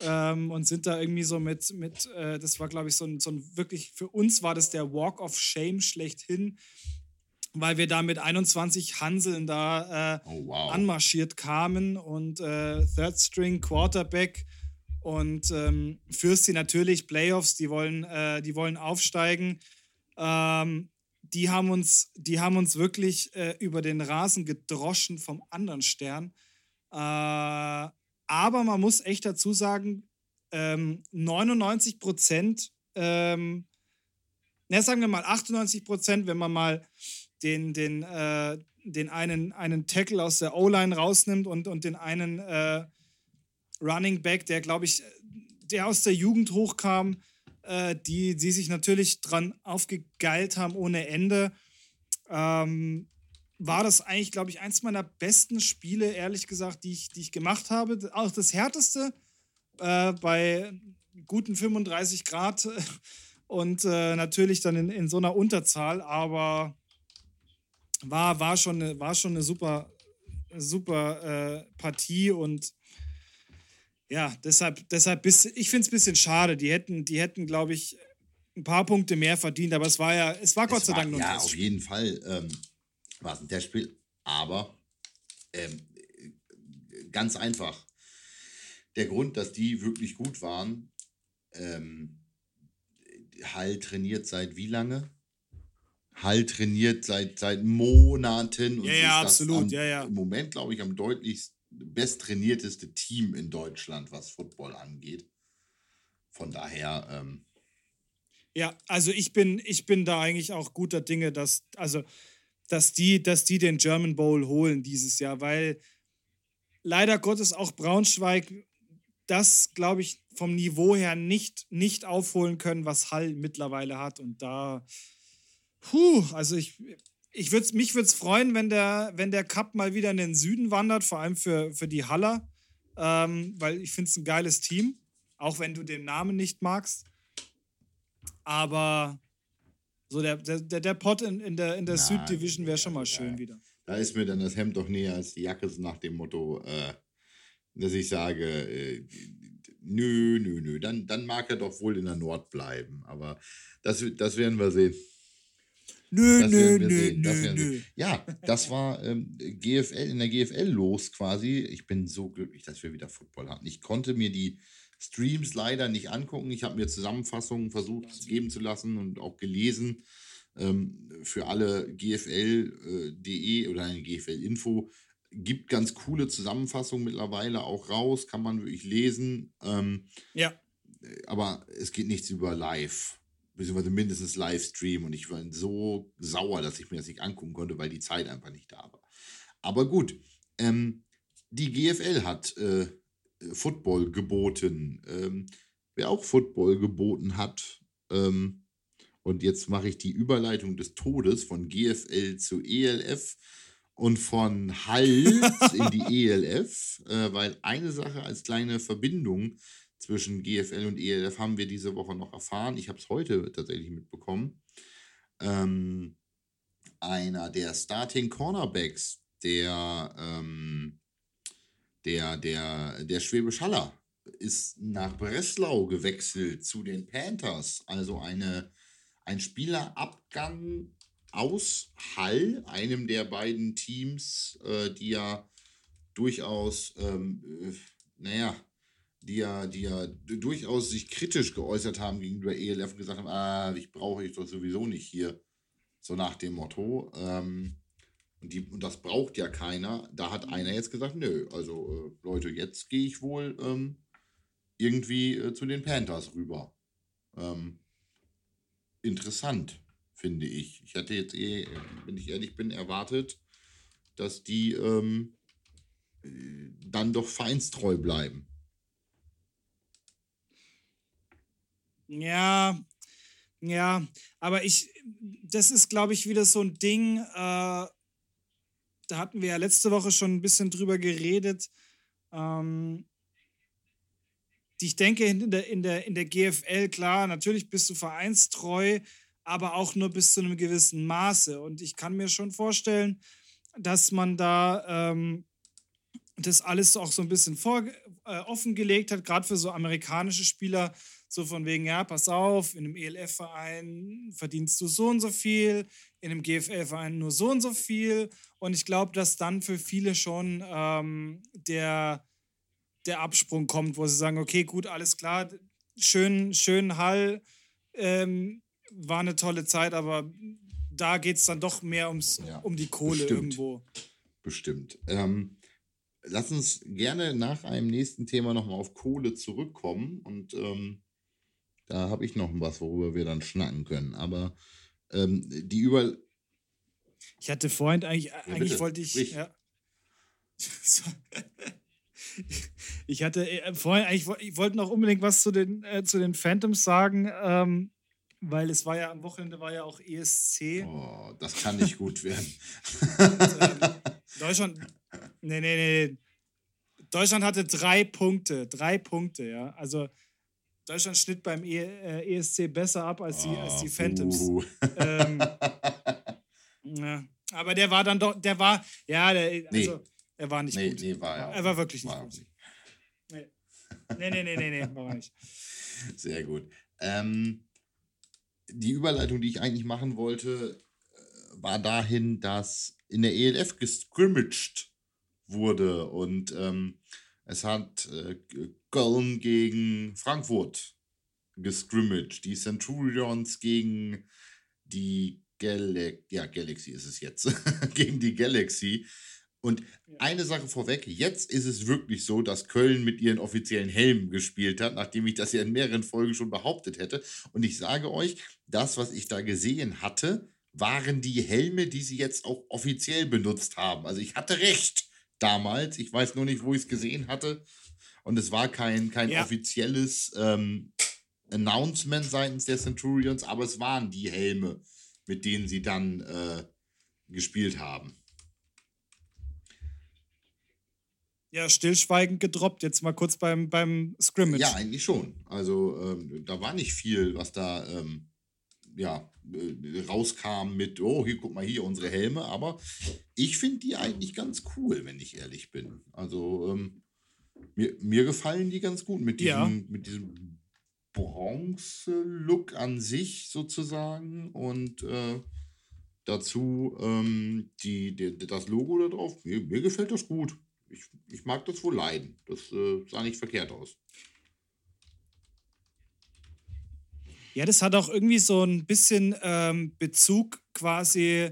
ähm, und sind da irgendwie so mit, mit äh, das war glaube ich so ein, so ein wirklich, für uns war das der Walk of Shame schlechthin, weil wir da mit 21 Hanseln da äh, oh, wow. anmarschiert kamen und äh, Third String Quarterback und ähm, Fürsti natürlich Playoffs, die wollen, äh, die wollen aufsteigen. Ähm, die haben uns, die haben uns wirklich äh, über den Rasen gedroschen vom anderen Stern. Äh, aber man muss echt dazu sagen, ähm, 99 Prozent, ähm, na, sagen wir mal 98 Prozent, wenn man mal den, den, äh, den einen, einen Tackle aus der O-Line rausnimmt und, und den einen äh, Running Back, der, glaube ich, der aus der Jugend hochkam, äh, die, die sich natürlich dran aufgegeilt haben ohne Ende. Ähm, war das eigentlich, glaube ich, eins meiner besten Spiele, ehrlich gesagt, die ich, die ich gemacht habe. Auch das härteste äh, bei guten 35 Grad und äh, natürlich dann in, in so einer Unterzahl, aber war, war, schon, eine, war schon eine super, super äh, Partie und ja, deshalb, deshalb bis, ich finde es ein bisschen schade. Die hätten, die hätten, glaube ich, ein paar Punkte mehr verdient, aber es war ja, es war Gott es sei Dank nur Ja, auf jeden Fall ähm, war es ein Testspiel, aber ähm, ganz einfach. Der Grund, dass die wirklich gut waren, ähm, Hall trainiert seit wie lange? Hall trainiert seit, seit Monaten. Und ja, ja, absolut. Am, ja, ja. Im Moment, glaube ich, am deutlichsten besttrainierteste Team in Deutschland, was Football angeht. Von daher. Ähm ja, also ich bin, ich bin da eigentlich auch guter Dinge, dass, also, dass, die, dass die den German Bowl holen dieses Jahr, weil leider Gottes auch Braunschweig das, glaube ich, vom Niveau her nicht, nicht aufholen können, was Hall mittlerweile hat. Und da, puh, also ich, ich würd's, mich würde es freuen, wenn der, wenn der Cup mal wieder in den Süden wandert, vor allem für, für die Haller, ähm, weil ich finde es ein geiles Team, auch wenn du den Namen nicht magst. Aber so der, der, der Pot in, in der, in der Süddivision wäre schon mal schön ja. wieder. Da ist mir dann das Hemd doch näher als die Jacke, so nach dem Motto, äh, dass ich sage, äh, nö, nö, nö, dann, dann mag er doch wohl in der Nord bleiben. Aber das, das werden wir sehen. Nö, nö, nö, nö, nö. Ja, das war ähm, GFL, in der GFL los quasi. Ich bin so glücklich, dass wir wieder Football hatten. Ich konnte mir die Streams leider nicht angucken. Ich habe mir Zusammenfassungen versucht geben zu lassen und auch gelesen. Ähm, für alle GFL.de äh, oder eine GFL-Info gibt ganz coole Zusammenfassungen mittlerweile auch raus, kann man wirklich lesen. Ähm, ja. Aber es geht nichts über live beziehungsweise mindestens Livestream und ich war so sauer, dass ich mir das nicht angucken konnte, weil die Zeit einfach nicht da war. Aber gut, ähm, die GFL hat äh, Football geboten. Ähm, wer auch Football geboten hat, ähm, und jetzt mache ich die Überleitung des Todes von GFL zu ELF und von Hall in die [LAUGHS] ELF, äh, weil eine Sache als kleine Verbindung zwischen GFL und ELF haben wir diese Woche noch erfahren. Ich habe es heute tatsächlich mitbekommen. Ähm, einer der Starting Cornerbacks der, ähm, der, der, der Schwäbisch Haller ist nach Breslau gewechselt zu den Panthers. Also eine, ein Spielerabgang aus Hall, einem der beiden Teams, äh, die ja durchaus, ähm, äh, naja, die ja, die ja durchaus sich kritisch geäußert haben gegenüber ELF und gesagt haben, ah, ich brauche ich doch sowieso nicht hier. So nach dem Motto. Ähm, und, die, und das braucht ja keiner. Da hat einer jetzt gesagt, nö, also äh, Leute, jetzt gehe ich wohl ähm, irgendwie äh, zu den Panthers rüber. Ähm, interessant, finde ich. Ich hatte jetzt eh, wenn ich ehrlich bin, erwartet, dass die ähm, äh, dann doch vereinstreu bleiben. Ja, ja, aber ich, das ist, glaube ich, wieder so ein Ding, äh, da hatten wir ja letzte Woche schon ein bisschen drüber geredet. Ähm, ich denke, in der, in, der, in der GFL, klar, natürlich bist du vereinstreu, aber auch nur bis zu einem gewissen Maße. Und ich kann mir schon vorstellen, dass man da ähm, das alles auch so ein bisschen vor, äh, offengelegt hat, gerade für so amerikanische Spieler, so von wegen, ja, pass auf, in einem ELF-Verein verdienst du so und so viel, in einem GFL-Verein nur so und so viel. Und ich glaube, dass dann für viele schon ähm, der, der Absprung kommt, wo sie sagen, okay, gut, alles klar, schön, schön Hall, ähm, war eine tolle Zeit, aber da geht es dann doch mehr ums, ja, um die Kohle bestimmt. irgendwo. Bestimmt. Ähm, lass uns gerne nach einem nächsten Thema nochmal auf Kohle zurückkommen und ähm, da habe ich noch was, worüber wir dann schnacken können. Aber ähm, die über. Ich hatte vorhin eigentlich, ja, eigentlich wollte ich. Ja. [LAUGHS] ich hatte äh, vorhin eigentlich, ich wollte noch unbedingt was zu den, äh, zu den Phantoms sagen, ähm, weil es war ja am Wochenende war ja auch ESC. Oh, das kann nicht gut werden. [LAUGHS] Deutschland, nee, nee, nee. Deutschland hatte drei Punkte, drei Punkte, ja. Also Deutschland schnitt beim e äh, ESC besser ab als die, oh, als die Phantoms. Uh. Ähm, [LAUGHS] ja. Aber der war dann doch, der war, ja, der, also, nee. er war nicht nee, gut. Nee, war er, er war wirklich war nicht gut. Nee. nee, nee, nee, nee, nee, war er nicht. [LAUGHS] Sehr gut. Ähm, die Überleitung, die ich eigentlich machen wollte, äh, war dahin, dass in der ELF gescrimmaged wurde und ähm, es hat äh, Köln gegen Frankfurt gescrimmaged, die Centurions gegen die Galaxy, ja, Galaxy ist es jetzt, [LAUGHS] gegen die Galaxy. Und eine Sache vorweg, jetzt ist es wirklich so, dass Köln mit ihren offiziellen Helmen gespielt hat, nachdem ich das ja in mehreren Folgen schon behauptet hätte. Und ich sage euch, das, was ich da gesehen hatte, waren die Helme, die sie jetzt auch offiziell benutzt haben. Also ich hatte recht damals. Ich weiß nur nicht, wo ich es gesehen hatte. Und es war kein, kein ja. offizielles ähm, Announcement seitens der Centurions, aber es waren die Helme, mit denen sie dann äh, gespielt haben. Ja, stillschweigend gedroppt, jetzt mal kurz beim, beim Scrimmage. Ja, eigentlich schon. Also ähm, da war nicht viel, was da ähm, ja, rauskam mit, oh, hier, guck mal hier, unsere Helme. Aber ich finde die eigentlich ganz cool, wenn ich ehrlich bin. Also ähm, mir, mir gefallen die ganz gut mit diesem, ja. mit diesem Bronze-Look an sich sozusagen. Und äh, dazu ähm, die, die, das Logo da drauf. Mir, mir gefällt das gut. Ich, ich mag das wohl leiden. Das äh, sah nicht verkehrt aus. Ja, das hat auch irgendwie so ein bisschen ähm, Bezug quasi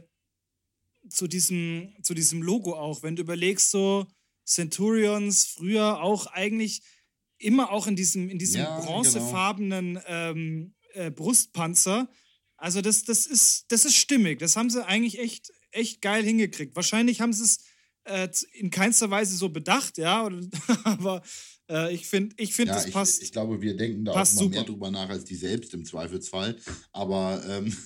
zu diesem, zu diesem Logo auch. Wenn du überlegst, so Centurions früher auch eigentlich immer auch in diesem, in diesem ja, bronzefarbenen genau. ähm, äh, Brustpanzer. Also das, das, ist, das ist stimmig. Das haben sie eigentlich echt, echt geil hingekriegt. Wahrscheinlich haben sie es äh, in keinster Weise so bedacht, ja. [LAUGHS] Aber äh, ich finde, ich find, ja, das passt. Ich, ich, glaube, wir denken da auch mal super. mehr drüber nach als die selbst im Zweifelsfall. Aber ähm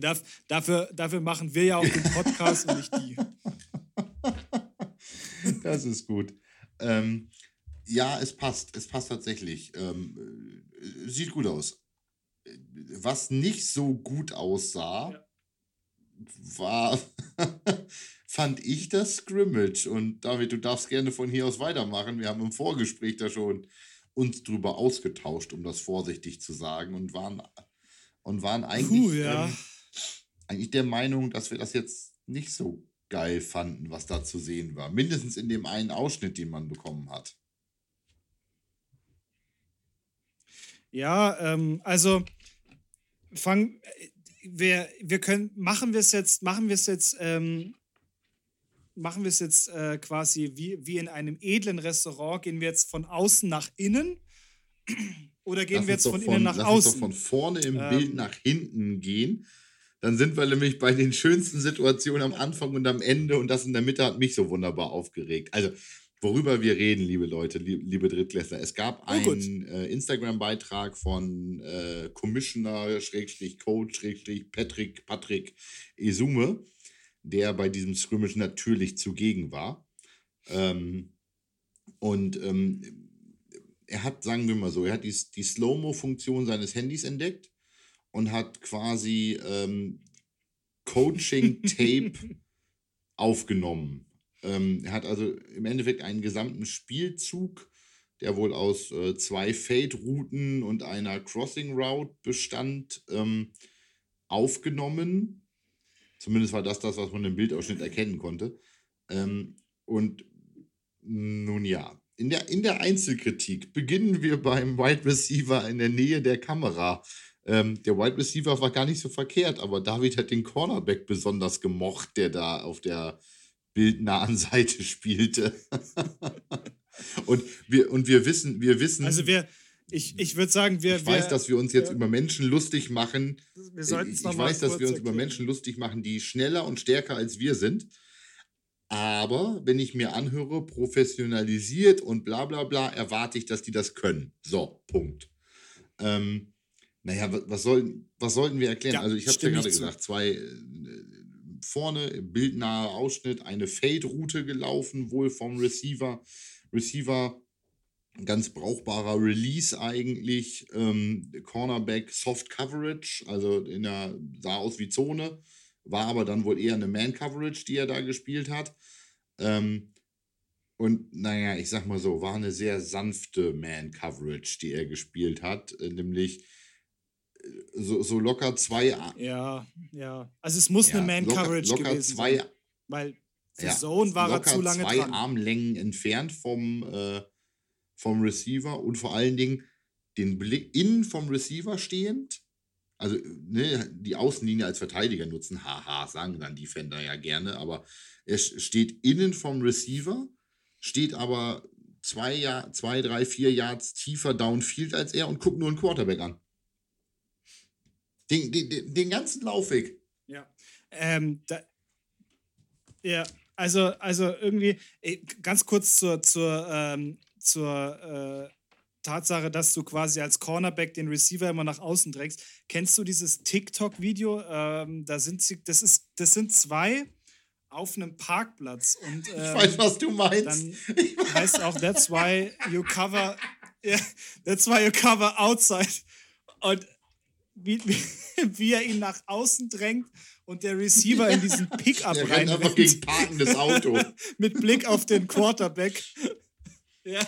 [LAUGHS] dafür, dafür machen wir ja auch den Podcast und nicht die. [LAUGHS] Das ist gut. Ähm, ja, es passt. Es passt tatsächlich. Ähm, äh, sieht gut aus. Was nicht so gut aussah, ja. War, [LAUGHS] fand ich das Scrimmage. Und David, du darfst gerne von hier aus weitermachen. Wir haben im Vorgespräch da schon uns drüber ausgetauscht, um das vorsichtig zu sagen, und waren, und waren eigentlich, Puh, ja. ähm, eigentlich der Meinung, dass wir das jetzt nicht so geil fanden, was da zu sehen war. Mindestens in dem einen Ausschnitt, den man bekommen hat. Ja, ähm, also fang, wir, wir können, machen wir es jetzt, machen wir es jetzt, ähm, machen wir es jetzt äh, quasi wie, wie in einem edlen Restaurant, gehen wir jetzt von außen nach innen oder gehen lass wir jetzt von, von, innen nach lass außen? Uns doch von vorne im ähm, Bild nach hinten gehen. Dann sind wir nämlich bei den schönsten Situationen am Anfang und am Ende und das in der Mitte hat mich so wunderbar aufgeregt. Also worüber wir reden, liebe Leute, liebe Drittklässler. Es gab oh, einen äh, Instagram-Beitrag von äh, Commissioner, Schrägstrich Coach, Schrägstrich Patrick, Patrick Esume, der bei diesem Scrimmage natürlich zugegen war. Ähm, und ähm, er hat, sagen wir mal so, er hat die, die Slow-Mo-Funktion seines Handys entdeckt und hat quasi ähm, Coaching-Tape [LAUGHS] aufgenommen ähm, er hat also im Endeffekt einen gesamten Spielzug, der wohl aus äh, zwei Fade-Routen und einer Crossing-Route bestand, ähm, aufgenommen. Zumindest war das das, was man im Bildausschnitt erkennen konnte. Ähm, und nun ja, in der, in der Einzelkritik beginnen wir beim Wide Receiver in der Nähe der Kamera. Ähm, der Wide Receiver war gar nicht so verkehrt, aber David hat den Cornerback besonders gemocht, der da auf der bildnahen [LAUGHS] Seite spielte. und, wir, und wir wissen, wir wissen. Also wir, ich, ich würde sagen, wir. Ich weiß, wir, dass wir uns jetzt wir, über Menschen lustig machen. Wir sollten ich weiß, dass wir uns erklären. über Menschen lustig machen, die schneller und stärker als wir sind. Aber wenn ich mir anhöre, professionalisiert und bla bla bla, erwarte ich, dass die das können. So, Punkt. Ähm, naja, was, soll, was sollten wir erklären? Ja, also ich habe ja gerade gesagt, zwei, äh, vorne im bildnahe Ausschnitt eine Fade-Route gelaufen, wohl vom Receiver. Receiver, ganz brauchbarer Release eigentlich. Ähm, Cornerback Soft Coverage, also in der, sah aus wie Zone, war aber dann wohl eher eine Man-Coverage, die er da gespielt hat. Ähm, und naja, ich sag mal so, war eine sehr sanfte Man-Coverage, die er gespielt hat, äh, nämlich so, so locker zwei. Ja, ja. Also es muss ja, eine Man-Coverage gewesen zwei, sein. Weil für ja, Zone war er zu lange zwei dran. Armlängen entfernt vom, äh, vom Receiver und vor allen Dingen den Blick innen vom Receiver stehend. Also ne, die Außenlinie als Verteidiger nutzen, haha, sagen dann die Defender ja gerne, aber er steht innen vom Receiver, steht aber zwei, zwei, drei, vier Yards tiefer downfield als er und guckt nur einen Quarterback an. Den, den, den ganzen Laufweg. Ja. Ähm, da, ja, also, also irgendwie, ganz kurz zur, zur, ähm, zur äh, Tatsache, dass du quasi als Cornerback den Receiver immer nach außen drängst. Kennst du dieses TikTok-Video? Ähm, da sind sie, das ist, das sind zwei auf einem Parkplatz und ähm, ich weiß, was du meinst. Dann heißt auch That's why you cover, [LAUGHS] yeah, that's why you cover outside. Und wie, wie, [LAUGHS] wie, er ihn nach außen drängt und der Receiver in diesen Pickup rein. rennt. einfach gegen parkendes Auto. [LAUGHS] Mit Blick auf den Quarterback. [LAUGHS] ja.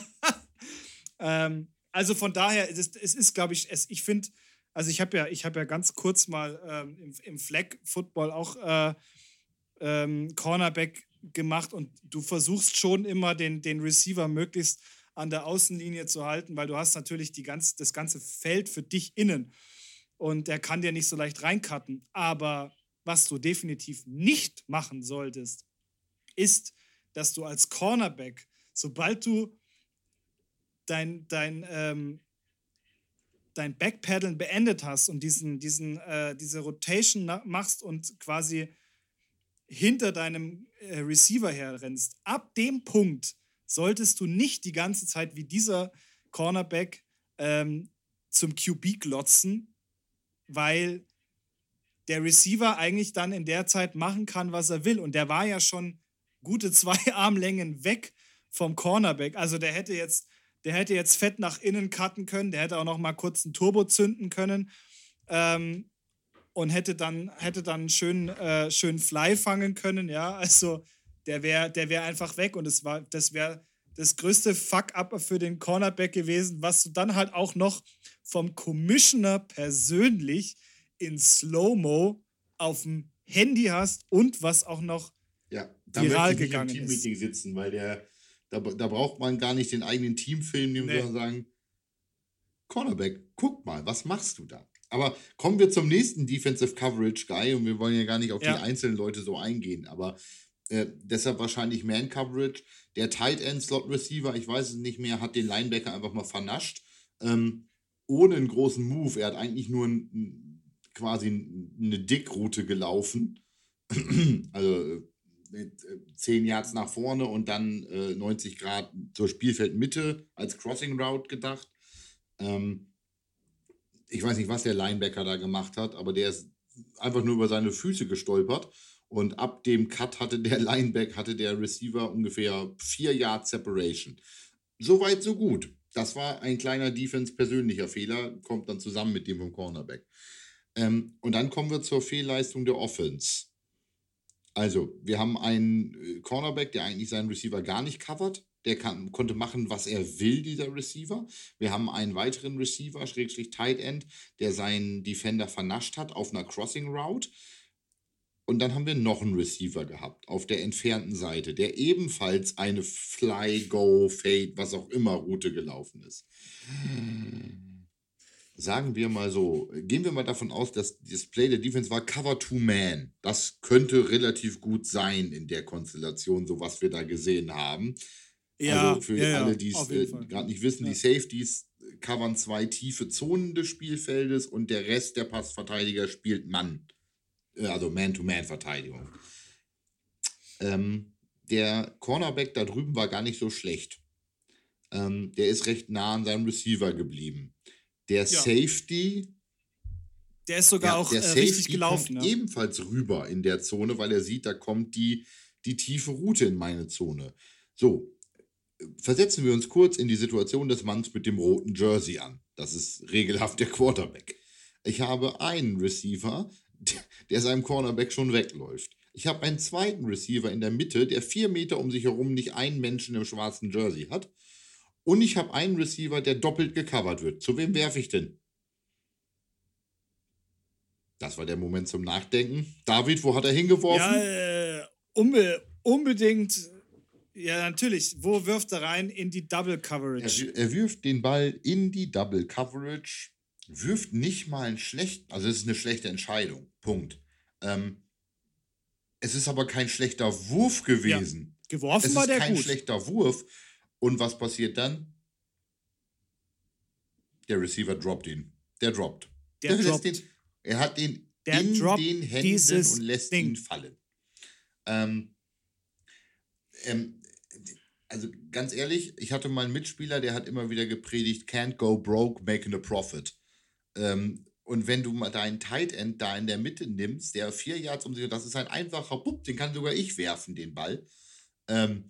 Ähm, also von daher, es ist, es ist glaube ich, es, ich finde, also ich habe ja, ich ja ganz kurz mal ähm, im, im Flag Football auch äh, ähm, Cornerback gemacht und du versuchst schon immer den, den Receiver möglichst an der Außenlinie zu halten, weil du hast natürlich die ganz, das ganze Feld für dich innen und der kann dir nicht so leicht reincutten. Aber was du definitiv nicht machen solltest, ist, dass du als Cornerback, sobald du dein, dein, ähm, dein Backpedalen beendet hast und diesen, diesen, äh, diese Rotation machst und quasi hinter deinem äh, Receiver herrennst, ab dem Punkt solltest du nicht die ganze Zeit wie dieser Cornerback ähm, zum QB glotzen, weil der Receiver eigentlich dann in der Zeit machen kann, was er will. Und der war ja schon gute zwei [LAUGHS] Armlängen weg vom Cornerback. Also der hätte jetzt, der hätte jetzt fett nach innen cutten können, der hätte auch noch mal kurz einen Turbo zünden können. Ähm, und hätte dann, hätte dann schön, äh, schön Fly fangen können, ja. Also der wäre der wär einfach weg und es war, das wäre das größte Fuck-up für den Cornerback gewesen, was du dann halt auch noch vom Commissioner persönlich in Slow-Mo auf dem Handy hast und was auch noch ja, da viral möchte ich gegangen im Teammeeting sitzen, weil der, da, da braucht man gar nicht den eigenen Teamfilm nehmen, nee. sondern sagen, Cornerback, guck mal, was machst du da? Aber kommen wir zum nächsten Defensive Coverage Guy und wir wollen ja gar nicht auf ja. die einzelnen Leute so eingehen, aber äh, deshalb wahrscheinlich Man Coverage. Der Tight End Slot Receiver, ich weiß es nicht mehr, hat den Linebacker einfach mal vernascht. Ähm, ohne einen großen Move. Er hat eigentlich nur ein, quasi eine Dickroute gelaufen. [CLEARS THROAT] also äh, 10 Yards nach vorne und dann äh, 90 Grad zur Spielfeldmitte als Crossing Route gedacht. Ähm, ich weiß nicht, was der Linebacker da gemacht hat, aber der ist einfach nur über seine Füße gestolpert. Und ab dem Cut hatte der Linebacker, hatte der Receiver ungefähr vier Yard Separation. Soweit, so gut. Das war ein kleiner Defense-persönlicher Fehler, kommt dann zusammen mit dem vom Cornerback. Ähm, und dann kommen wir zur Fehlleistung der Offense. Also, wir haben einen äh, Cornerback, der eigentlich seinen Receiver gar nicht covert. Der kann, konnte machen, was er will, dieser Receiver. Wir haben einen weiteren Receiver, Schrägstrich Tight End, der seinen Defender vernascht hat auf einer Crossing Route. Und dann haben wir noch einen Receiver gehabt auf der entfernten Seite, der ebenfalls eine Fly, Go, Fade, was auch immer Route gelaufen ist. Sagen wir mal so, gehen wir mal davon aus, dass das Play der Defense war Cover to Man. Das könnte relativ gut sein in der Konstellation, so was wir da gesehen haben. Ja, also für ja, alle, die es äh, gerade nicht wissen, ja. die Safeties covern zwei tiefe Zonen des Spielfeldes und der Rest der Passverteidiger spielt Mann. Äh, also Man-to-Man-Verteidigung. Ähm, der Cornerback da drüben war gar nicht so schlecht. Ähm, der ist recht nah an seinem Receiver geblieben. Der Safety. Der ist sogar auch der äh, richtig gelaufen. Kommt ja. ebenfalls rüber in der Zone, weil er sieht, da kommt die, die tiefe Route in meine Zone. So, versetzen wir uns kurz in die Situation des Manns mit dem roten Jersey an. Das ist regelhaft der Quarterback. Ich habe einen Receiver, [LAUGHS] der seinem Cornerback schon wegläuft. Ich habe einen zweiten Receiver in der Mitte, der vier Meter um sich herum nicht einen Menschen im schwarzen Jersey hat. Und ich habe einen Receiver, der doppelt gecovert wird. Zu wem werfe ich denn? Das war der Moment zum Nachdenken. David, wo hat er hingeworfen? Ja, äh, unbe unbedingt ja, natürlich. Wo wirft er rein? In die Double Coverage. Er, er, wirft den Ball in die Double Coverage, wirft nicht mal einen schlechten, also es ist eine schlechte Entscheidung. Punkt. Ähm, es ist aber kein schlechter Wurf gewesen. Ja, geworfen es war der gut. Es ist kein schlechter Wurf. Und was passiert dann? Der Receiver droppt ihn. Der droppt. Der, der droppt. Den, er hat den der in den Händen und lässt Ding. ihn fallen. Ähm, ähm, also ganz ehrlich, ich hatte mal einen Mitspieler, der hat immer wieder gepredigt, can't go broke, making a profit. Ähm, und wenn du mal deinen Tight End da in der Mitte nimmst, der vier Yards um sich, das ist ein einfacher Pup, den kann sogar ich werfen, den Ball. Ähm,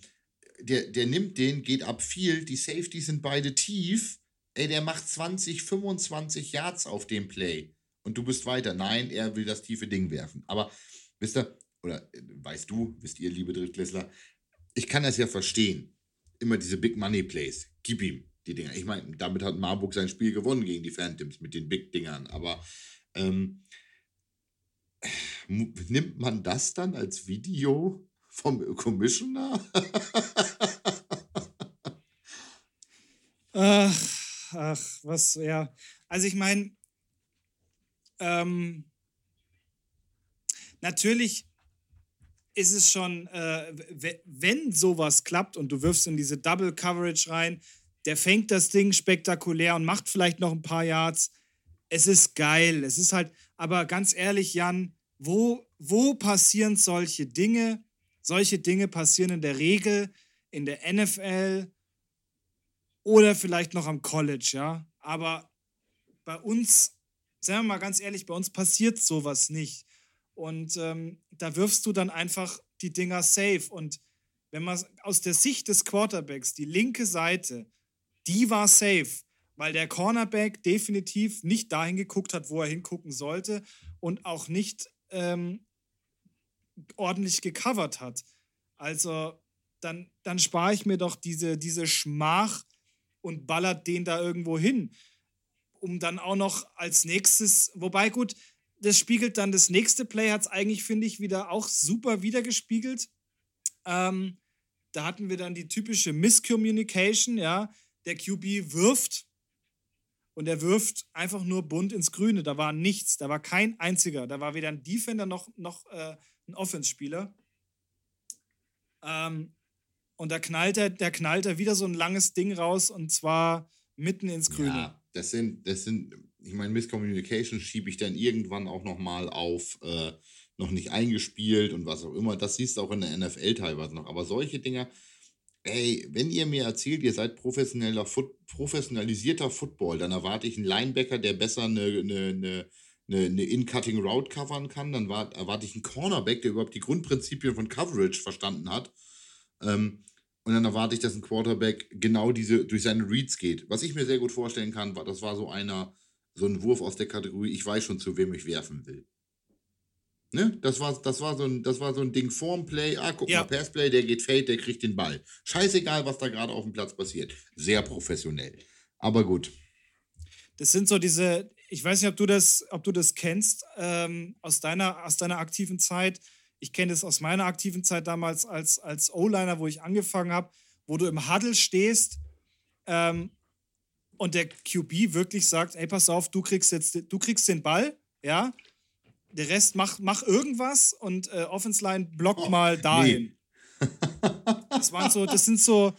der, der nimmt den, geht ab viel, die Safeties sind beide tief. Ey, der macht 20, 25 Yards auf dem Play. Und du bist weiter. Nein, er will das tiefe Ding werfen. Aber, wisst ihr, oder äh, weißt du, wisst ihr, liebe Drittklässler, ich kann das ja verstehen. Immer diese Big Money Plays. Gib ihm die Dinger. Ich meine, damit hat Marburg sein Spiel gewonnen gegen die Phantoms mit den Big Dingern. Aber ähm, nimmt man das dann als Video vom Commissioner? ach, ach, was, ja. Also ich meine, ähm, natürlich ist es schon, äh, wenn sowas klappt und du wirfst in diese Double Coverage rein, der fängt das Ding spektakulär und macht vielleicht noch ein paar Yards. Es ist geil. Es ist halt, aber ganz ehrlich, Jan, wo, wo passieren solche Dinge? Solche Dinge passieren in der Regel in der NFL oder vielleicht noch am College, ja. Aber bei uns, sagen wir mal ganz ehrlich, bei uns passiert sowas nicht. Und ähm, da wirfst du dann einfach die Dinger safe. Und wenn man aus der Sicht des Quarterbacks, die linke Seite, die war safe, weil der Cornerback definitiv nicht dahin geguckt hat, wo er hingucken sollte und auch nicht ähm, ordentlich gecovert hat. Also dann, dann spare ich mir doch diese, diese Schmach und ballert den da irgendwo hin. Um dann auch noch als nächstes, wobei gut, das spiegelt dann das nächste Play, hat es eigentlich, finde ich, wieder auch super wiedergespiegelt. Ähm, da hatten wir dann die typische Miscommunication, ja. Der QB wirft und er wirft einfach nur bunt ins Grüne. Da war nichts, da war kein einziger. Da war weder ein Defender noch, noch äh, ein Offense-Spieler. Ähm, und da knallt er, der knallt er wieder so ein langes Ding raus und zwar mitten ins Grüne. Ja, das sind, das sind, ich meine, Miscommunication schiebe ich dann irgendwann auch nochmal auf äh, noch nicht eingespielt und was auch immer. Das siehst du auch in der NFL teilweise noch. Aber solche Dinger, ey, wenn ihr mir erzählt, ihr seid professioneller Foot, professionalisierter Football, dann erwarte ich einen Linebacker, der besser eine, eine, eine eine, eine In-Cutting Route covern kann, dann war, erwarte ich einen Cornerback, der überhaupt die Grundprinzipien von Coverage verstanden hat. Ähm, und dann erwarte ich, dass ein Quarterback genau diese durch seine Reads geht. Was ich mir sehr gut vorstellen kann, war, das war so einer, so ein Wurf aus der Kategorie, ich weiß schon, zu wem ich werfen will. Ne? Das war, das war so ein, das war so ein Ding vorm Play. Ah, guck ja. mal, Passplay, der geht Fade, der kriegt den Ball. Scheißegal, was da gerade auf dem Platz passiert. Sehr professionell. Aber gut. Das sind so diese, ich weiß nicht, ob du das, ob du das kennst ähm, aus, deiner, aus deiner aktiven Zeit. Ich kenne das aus meiner aktiven Zeit damals als, als O-Liner, wo ich angefangen habe, wo du im Huddle stehst ähm, und der QB wirklich sagt, ey, pass auf, du kriegst jetzt, du kriegst den Ball, ja, der Rest mach, mach irgendwas und äh, Offense Line block oh, mal dahin. Nee. [LAUGHS] das waren so, das sind so,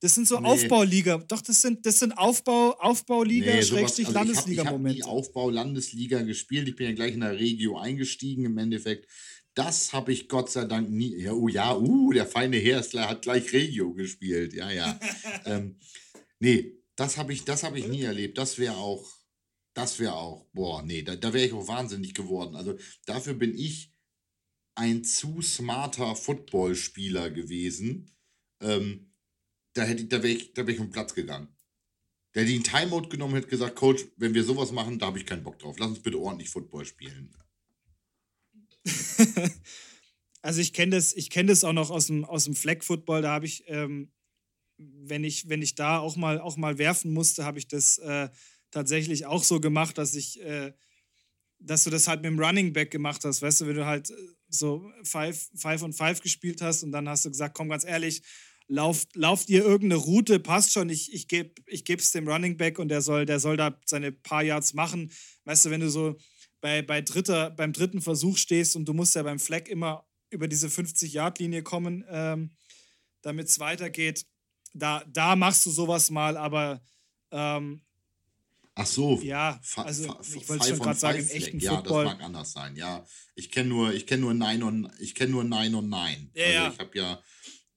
das sind so nee. Aufbauliga. Doch, das sind, das sind Aufbau, Aufbauliga, nee, Schrägstrich also Landesliga-Momente. Ich habe hab die Aufbau-Landesliga gespielt. Ich bin ja gleich in der Regio eingestiegen im Endeffekt. Das habe ich Gott sei Dank nie. Ja, oh ja, uh, der feine Herstler hat gleich Regio gespielt. Ja, ja. [LAUGHS] ähm, nee, das habe ich, hab ich nie erlebt. Das wäre auch, das wäre auch, boah, nee, da, da wäre ich auch wahnsinnig geworden. Also dafür bin ich ein zu smarter Footballspieler gewesen. Ähm, da, hätte, da wäre ich, wär ich vom Platz gegangen. Der hätte einen Timeout genommen hätte gesagt, Coach, wenn wir sowas machen, da habe ich keinen Bock drauf. Lass uns bitte ordentlich Football spielen. [LAUGHS] also ich kenne das, kenn das auch noch aus dem, aus dem Flag-Football. Da habe ich, ähm, wenn ich, wenn ich da auch mal, auch mal werfen musste, habe ich das äh, tatsächlich auch so gemacht, dass ich, äh, dass du das halt mit dem Running Back gemacht hast, weißt du, wenn du halt äh, so Five, Five und Five gespielt hast und dann hast du gesagt, komm ganz ehrlich, lauft, lauft ihr irgendeine Route, passt schon, ich, ich gebe ich es dem Running Back und der soll, der soll da seine paar Yards machen. Weißt du, wenn du so bei, bei dritter, beim dritten Versuch stehst und du musst ja beim Flag immer über diese 50-Yard-Linie kommen, ähm, damit es weitergeht. Da, da machst du sowas mal, aber ähm, Ach so, ja, also ich wollte schon gerade sagen, im echten ja, Football. das mag anders sein. Ja, ich kenne nur, ich kenne nur Nein und ich kenne nur Nein und Nein. Ja, also ja. ich habe ja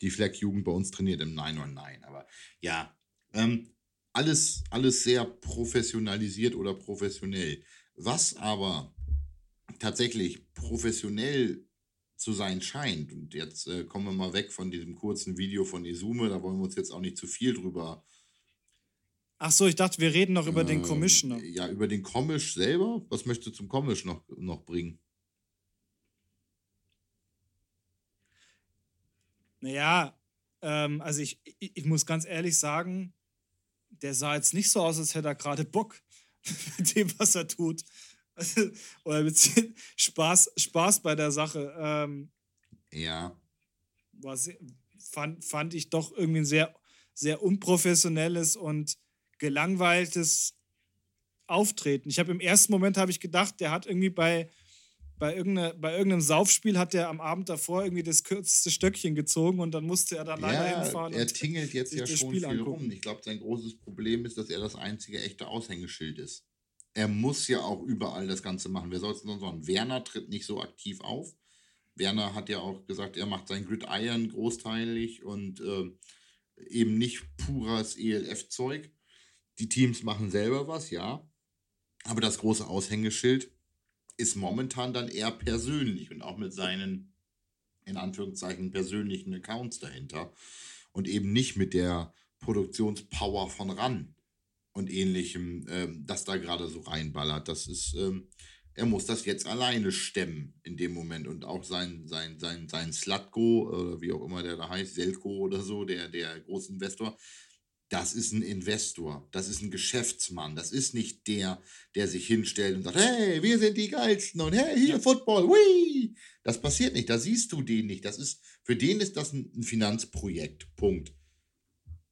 die Flag-Jugend bei uns trainiert im Nein und Nein. Aber ja, ähm, alles, alles sehr professionalisiert oder professionell. Was aber tatsächlich professionell zu sein scheint, und jetzt äh, kommen wir mal weg von diesem kurzen Video von Izume, da wollen wir uns jetzt auch nicht zu viel drüber. Ach so, ich dachte, wir reden noch über äh, den Commissioner. Ja, über den Commish selber. Was möchtest du zum Commish noch, noch bringen? Naja, ähm, also ich, ich, ich muss ganz ehrlich sagen, der sah jetzt nicht so aus, als hätte er gerade Bock [LAUGHS] mit dem, was er tut. Oder mit Spaß, Spaß bei der Sache. Ähm, ja. Was fand, fand ich doch irgendwie ein sehr, sehr unprofessionelles und gelangweiltes Auftreten. Ich habe im ersten Moment habe ich gedacht, der hat irgendwie bei bei, irgendeine, bei irgendeinem Saufspiel hat er am Abend davor irgendwie das kürzeste Stöckchen gezogen und dann musste er dann leider ja, hinfahren. Er [LAUGHS] tingelt jetzt ja schon Spiel viel angucken. rum. Ich glaube, sein großes Problem ist, dass er das einzige echte Aushängeschild ist. er muss ja auch überall das Ganze machen. Wer soll es denn sagen? Werner tritt nicht so aktiv auf. Werner hat ja auch gesagt, er macht sein Gridiron großteilig und äh, eben nicht pures ELF-Zeug. Die Teams machen selber was, ja. Aber das große Aushängeschild ist momentan dann eher persönlich und auch mit seinen, in Anführungszeichen, persönlichen Accounts dahinter. Und eben nicht mit der Produktionspower von RAN und ähnlichem, ähm, das da gerade so reinballert. Das ist, ähm, er muss das jetzt alleine stemmen in dem Moment und auch sein, sein, sein, sein Slatko, oder wie auch immer der da heißt, Selko oder so, der, der Großinvestor, das ist ein Investor, das ist ein Geschäftsmann, das ist nicht der, der sich hinstellt und sagt, hey, wir sind die Geilsten und hey, hier Football, wii. Das passiert nicht, da siehst du den nicht. Das ist, für den ist das ein Finanzprojekt, Punkt.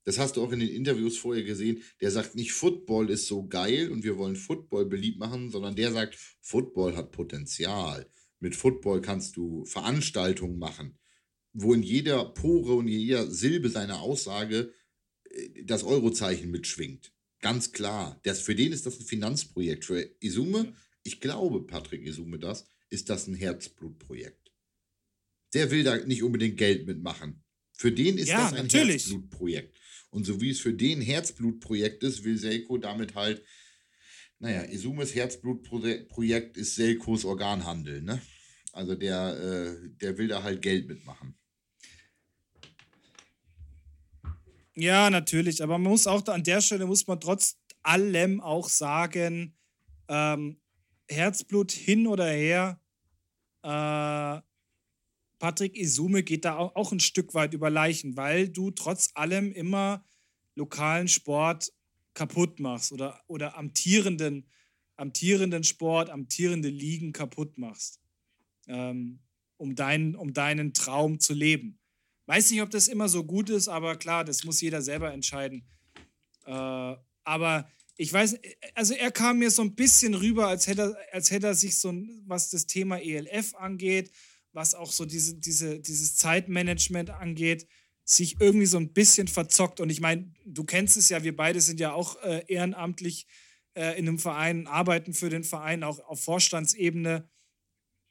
Das hast du auch in den Interviews vorher gesehen. Der sagt nicht, Football ist so geil und wir wollen Football beliebt machen, sondern der sagt, Football hat Potenzial. Mit Football kannst du Veranstaltungen machen, wo in jeder Pore und in jeder Silbe seiner Aussage das Eurozeichen mitschwingt. Ganz klar. Das, für den ist das ein Finanzprojekt. Für Isume, ich glaube, Patrick Isume das, ist das ein Herzblutprojekt. Der will da nicht unbedingt Geld mitmachen. Für den ist ja, das ein natürlich. Herzblutprojekt. Und so wie es für den Herzblutprojekt ist, will Selko damit halt, naja, Isumes Herzblutprojekt ist Selkos Organhandel, ne? Also der, äh, der will da halt Geld mitmachen. Ja, natürlich, aber man muss auch an der Stelle muss man trotz allem auch sagen, ähm, Herzblut hin oder her, äh, Patrick Isume geht da auch ein Stück weit über Leichen, weil du trotz allem immer lokalen Sport kaputt machst oder, oder amtierenden, amtierenden Sport, amtierende Ligen kaputt machst, ähm, um, dein, um deinen Traum zu leben. Weiß nicht, ob das immer so gut ist, aber klar, das muss jeder selber entscheiden. Äh, aber ich weiß, also er kam mir so ein bisschen rüber, als hätte, als hätte er sich so, was das Thema ELF angeht, was auch so diese, diese, dieses Zeitmanagement angeht, sich irgendwie so ein bisschen verzockt. Und ich meine, du kennst es ja, wir beide sind ja auch äh, ehrenamtlich äh, in einem Verein, arbeiten für den Verein, auch auf Vorstandsebene.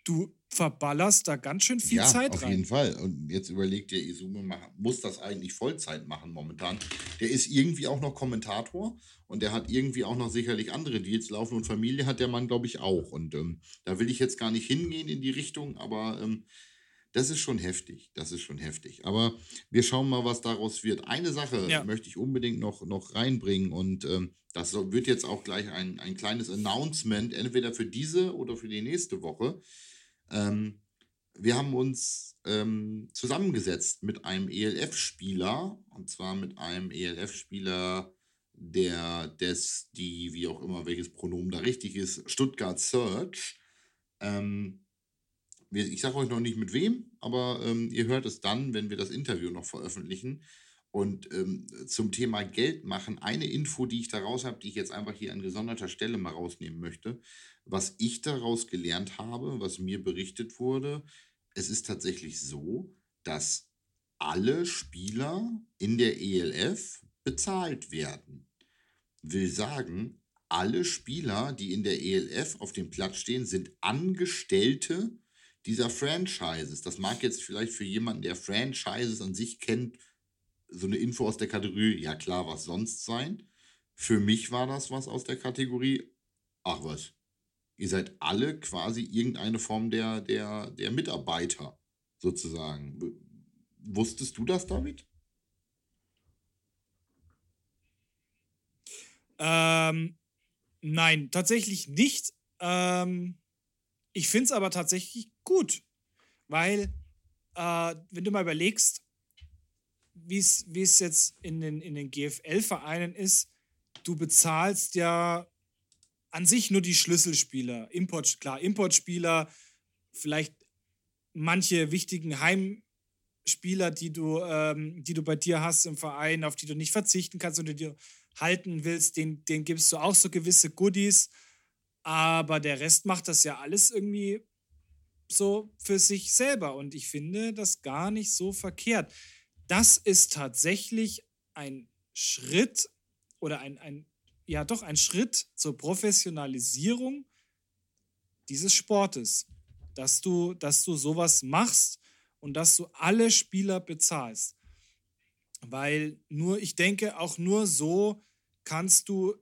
Du verballerst da ganz schön viel ja, Zeit rein. Auf jeden Fall. Und jetzt überlegt der Isume, muss das eigentlich Vollzeit machen momentan. Der ist irgendwie auch noch Kommentator und der hat irgendwie auch noch sicherlich andere Deals laufen und Familie hat der Mann, glaube ich, auch. Und ähm, da will ich jetzt gar nicht hingehen in die Richtung, aber ähm, das ist schon heftig. Das ist schon heftig. Aber wir schauen mal, was daraus wird. Eine Sache ja. möchte ich unbedingt noch, noch reinbringen und ähm, das wird jetzt auch gleich ein, ein kleines Announcement, entweder für diese oder für die nächste Woche. Ähm, wir haben uns ähm, zusammengesetzt mit einem ELF-Spieler, und zwar mit einem ELF-Spieler, der des, die, wie auch immer, welches Pronomen da richtig ist, Stuttgart Search. Ähm, ich sage euch noch nicht mit wem, aber ähm, ihr hört es dann, wenn wir das Interview noch veröffentlichen. Und ähm, zum Thema Geld machen, eine Info, die ich daraus habe, die ich jetzt einfach hier an gesonderter Stelle mal rausnehmen möchte. Was ich daraus gelernt habe, was mir berichtet wurde, es ist tatsächlich so, dass alle Spieler in der ELF bezahlt werden. Will sagen, alle Spieler, die in der ELF auf dem Platz stehen, sind Angestellte dieser Franchises. Das mag jetzt vielleicht für jemanden, der Franchises an sich kennt, so eine Info aus der Kategorie, ja klar, was sonst sein. Für mich war das was aus der Kategorie, ach was, ihr seid alle quasi irgendeine Form der, der, der Mitarbeiter sozusagen. Wusstest du das, David? Ähm, nein, tatsächlich nicht. Ähm, ich finde es aber tatsächlich gut, weil, äh, wenn du mal überlegst, wie es jetzt in den, in den GFL-Vereinen ist, du bezahlst ja an sich nur die Schlüsselspieler. Import, klar, Importspieler, vielleicht manche wichtigen Heimspieler, die du, ähm, die du bei dir hast im Verein, auf die du nicht verzichten kannst und die du halten willst, den, den gibst du auch so gewisse Goodies. Aber der Rest macht das ja alles irgendwie so für sich selber. Und ich finde das gar nicht so verkehrt das ist tatsächlich ein Schritt oder ein, ein ja doch ein Schritt zur Professionalisierung dieses Sportes, dass du, dass du sowas machst und dass du alle Spieler bezahlst. Weil nur, ich denke, auch nur so kannst du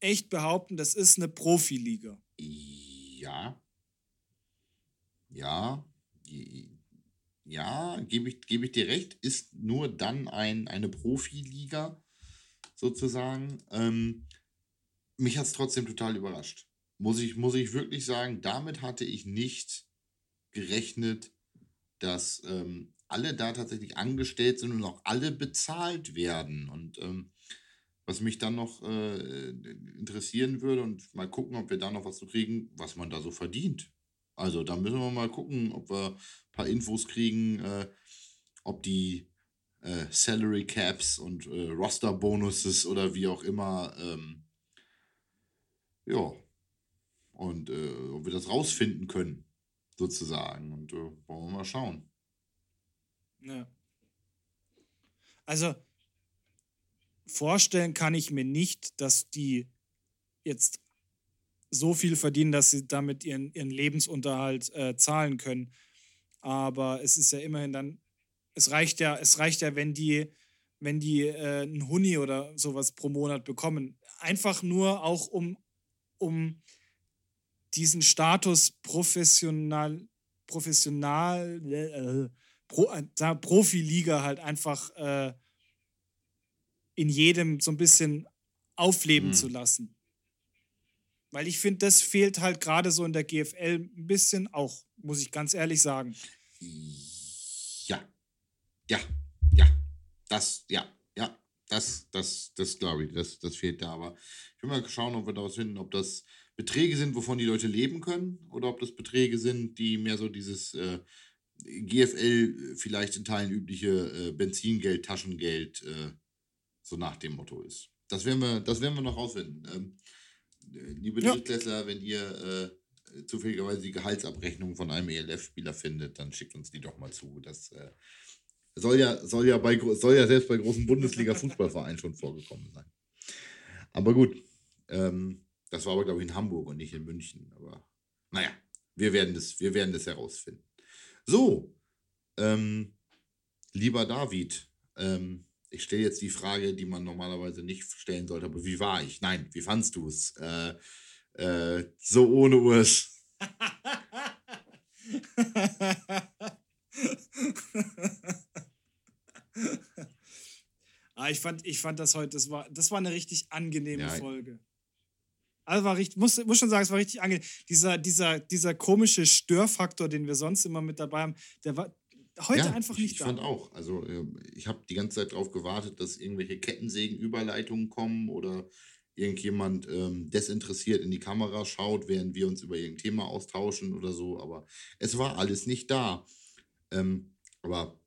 echt behaupten, das ist eine Profiliga. Ja. Ja. Ja, gebe ich, geb ich dir recht, ist nur dann ein, eine Profiliga sozusagen. Ähm, mich hat es trotzdem total überrascht. Muss ich, muss ich wirklich sagen, damit hatte ich nicht gerechnet, dass ähm, alle da tatsächlich angestellt sind und auch alle bezahlt werden. Und ähm, was mich dann noch äh, interessieren würde und mal gucken, ob wir da noch was zu kriegen, was man da so verdient. Also da müssen wir mal gucken, ob wir ein paar Infos kriegen, äh, ob die äh, Salary Caps und äh, Roster Bonuses oder wie auch immer, ähm, ja, und äh, ob wir das rausfinden können, sozusagen. Und äh, wollen wir mal schauen. Ja. Also vorstellen kann ich mir nicht, dass die jetzt so viel verdienen, dass sie damit ihren, ihren Lebensunterhalt äh, zahlen können. Aber es ist ja immerhin dann, es reicht ja, es reicht ja, wenn die, wenn die äh, einen Huni oder sowas pro Monat bekommen. Einfach nur auch um, um diesen Status professional, professional, äh, Pro, äh, Profiliga halt einfach äh, in jedem so ein bisschen aufleben mhm. zu lassen. Weil ich finde, das fehlt halt gerade so in der GFL ein bisschen auch, muss ich ganz ehrlich sagen. Ja, ja, ja, das, ja, ja, das, das, das glaube ich, das, das fehlt da. Aber ich will mal schauen, ob wir daraus finden, ob das Beträge sind, wovon die Leute leben können, oder ob das Beträge sind, die mehr so dieses äh, GFL vielleicht in Teilen übliche äh, Benzingeld, Taschengeld äh, so nach dem Motto ist. Das werden wir, das werden wir noch rausfinden. Ähm, liebe ja. Drittklässler, wenn ihr äh, zufälligerweise die Gehaltsabrechnung von einem ELF-Spieler findet, dann schickt uns die doch mal zu. Das äh, soll, ja, soll, ja bei, soll ja selbst bei großen Bundesliga-Fußballvereinen schon vorgekommen sein. Aber gut, ähm, das war aber, glaube ich, in Hamburg und nicht in München. Aber naja, wir werden das, wir werden das herausfinden. So, ähm, lieber David, ähm, ich stelle jetzt die Frage, die man normalerweise nicht stellen sollte, aber wie war ich? Nein, wie fandst du es? Äh, äh, so ohne Urs. [LAUGHS] [LAUGHS] ah, ich, fand, ich fand das heute, das war, das war eine richtig angenehme ja. Folge. Also war richtig, muss, muss schon sagen, es war richtig angenehm. Dieser, dieser, dieser komische Störfaktor, den wir sonst immer mit dabei haben, der war, heute ja, einfach nicht ich da. Ich fand auch. Also ähm, ich habe die ganze Zeit darauf gewartet, dass irgendwelche Kettensägenüberleitungen kommen oder irgendjemand ähm, desinteressiert in die Kamera schaut, während wir uns über irgendein Thema austauschen oder so. Aber es war alles nicht da. Ähm, aber,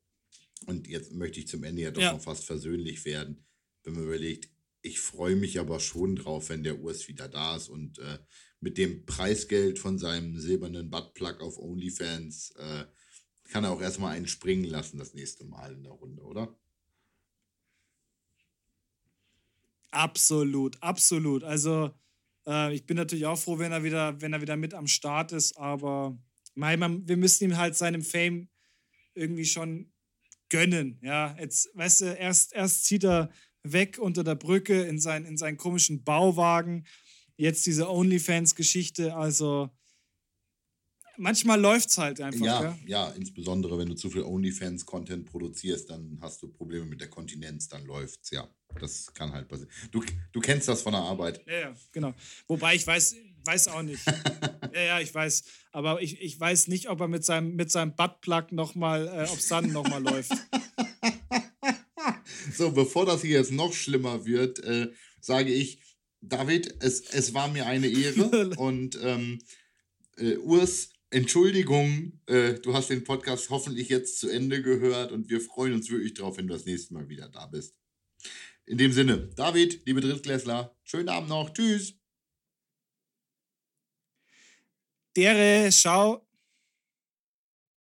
und jetzt möchte ich zum Ende ja doch ja. noch fast versöhnlich werden, wenn man überlegt, ich freue mich aber schon drauf, wenn der Urs wieder da ist und äh, mit dem Preisgeld von seinem silbernen Buttplug auf OnlyFans äh, kann er auch erstmal einen springen lassen das nächste Mal in der Runde, oder? Absolut, absolut. Also äh, ich bin natürlich auch froh, wenn er wieder, wenn er wieder mit am Start ist, aber mein, man, wir müssen ihm halt seinem Fame irgendwie schon gönnen. Ja, jetzt, weißt du, erst, erst zieht er weg unter der Brücke in, sein, in seinen komischen Bauwagen. Jetzt diese OnlyFans-Geschichte. Also manchmal läuft es halt einfach. Ja, ja, ja, insbesondere wenn du zu viel OnlyFans-Content produzierst, dann hast du Probleme mit der Kontinenz, dann läuft's, ja. Das kann halt passieren. Du, du kennst das von der Arbeit. Ja, ja, genau. Wobei ich weiß, weiß auch nicht. [LAUGHS] ja, ja, ich weiß. Aber ich, ich weiß nicht, ob er mit seinem, mit seinem Buttplug nochmal, äh, ob es dann nochmal läuft. [LAUGHS] So, bevor das hier jetzt noch schlimmer wird, äh, sage ich, David, es, es war mir eine Ehre [LAUGHS] und ähm, äh, Urs, Entschuldigung, äh, du hast den Podcast hoffentlich jetzt zu Ende gehört und wir freuen uns wirklich drauf, wenn du das nächste Mal wieder da bist. In dem Sinne, David, liebe Drittklässler, schönen Abend noch. Tschüss. Dere, schau.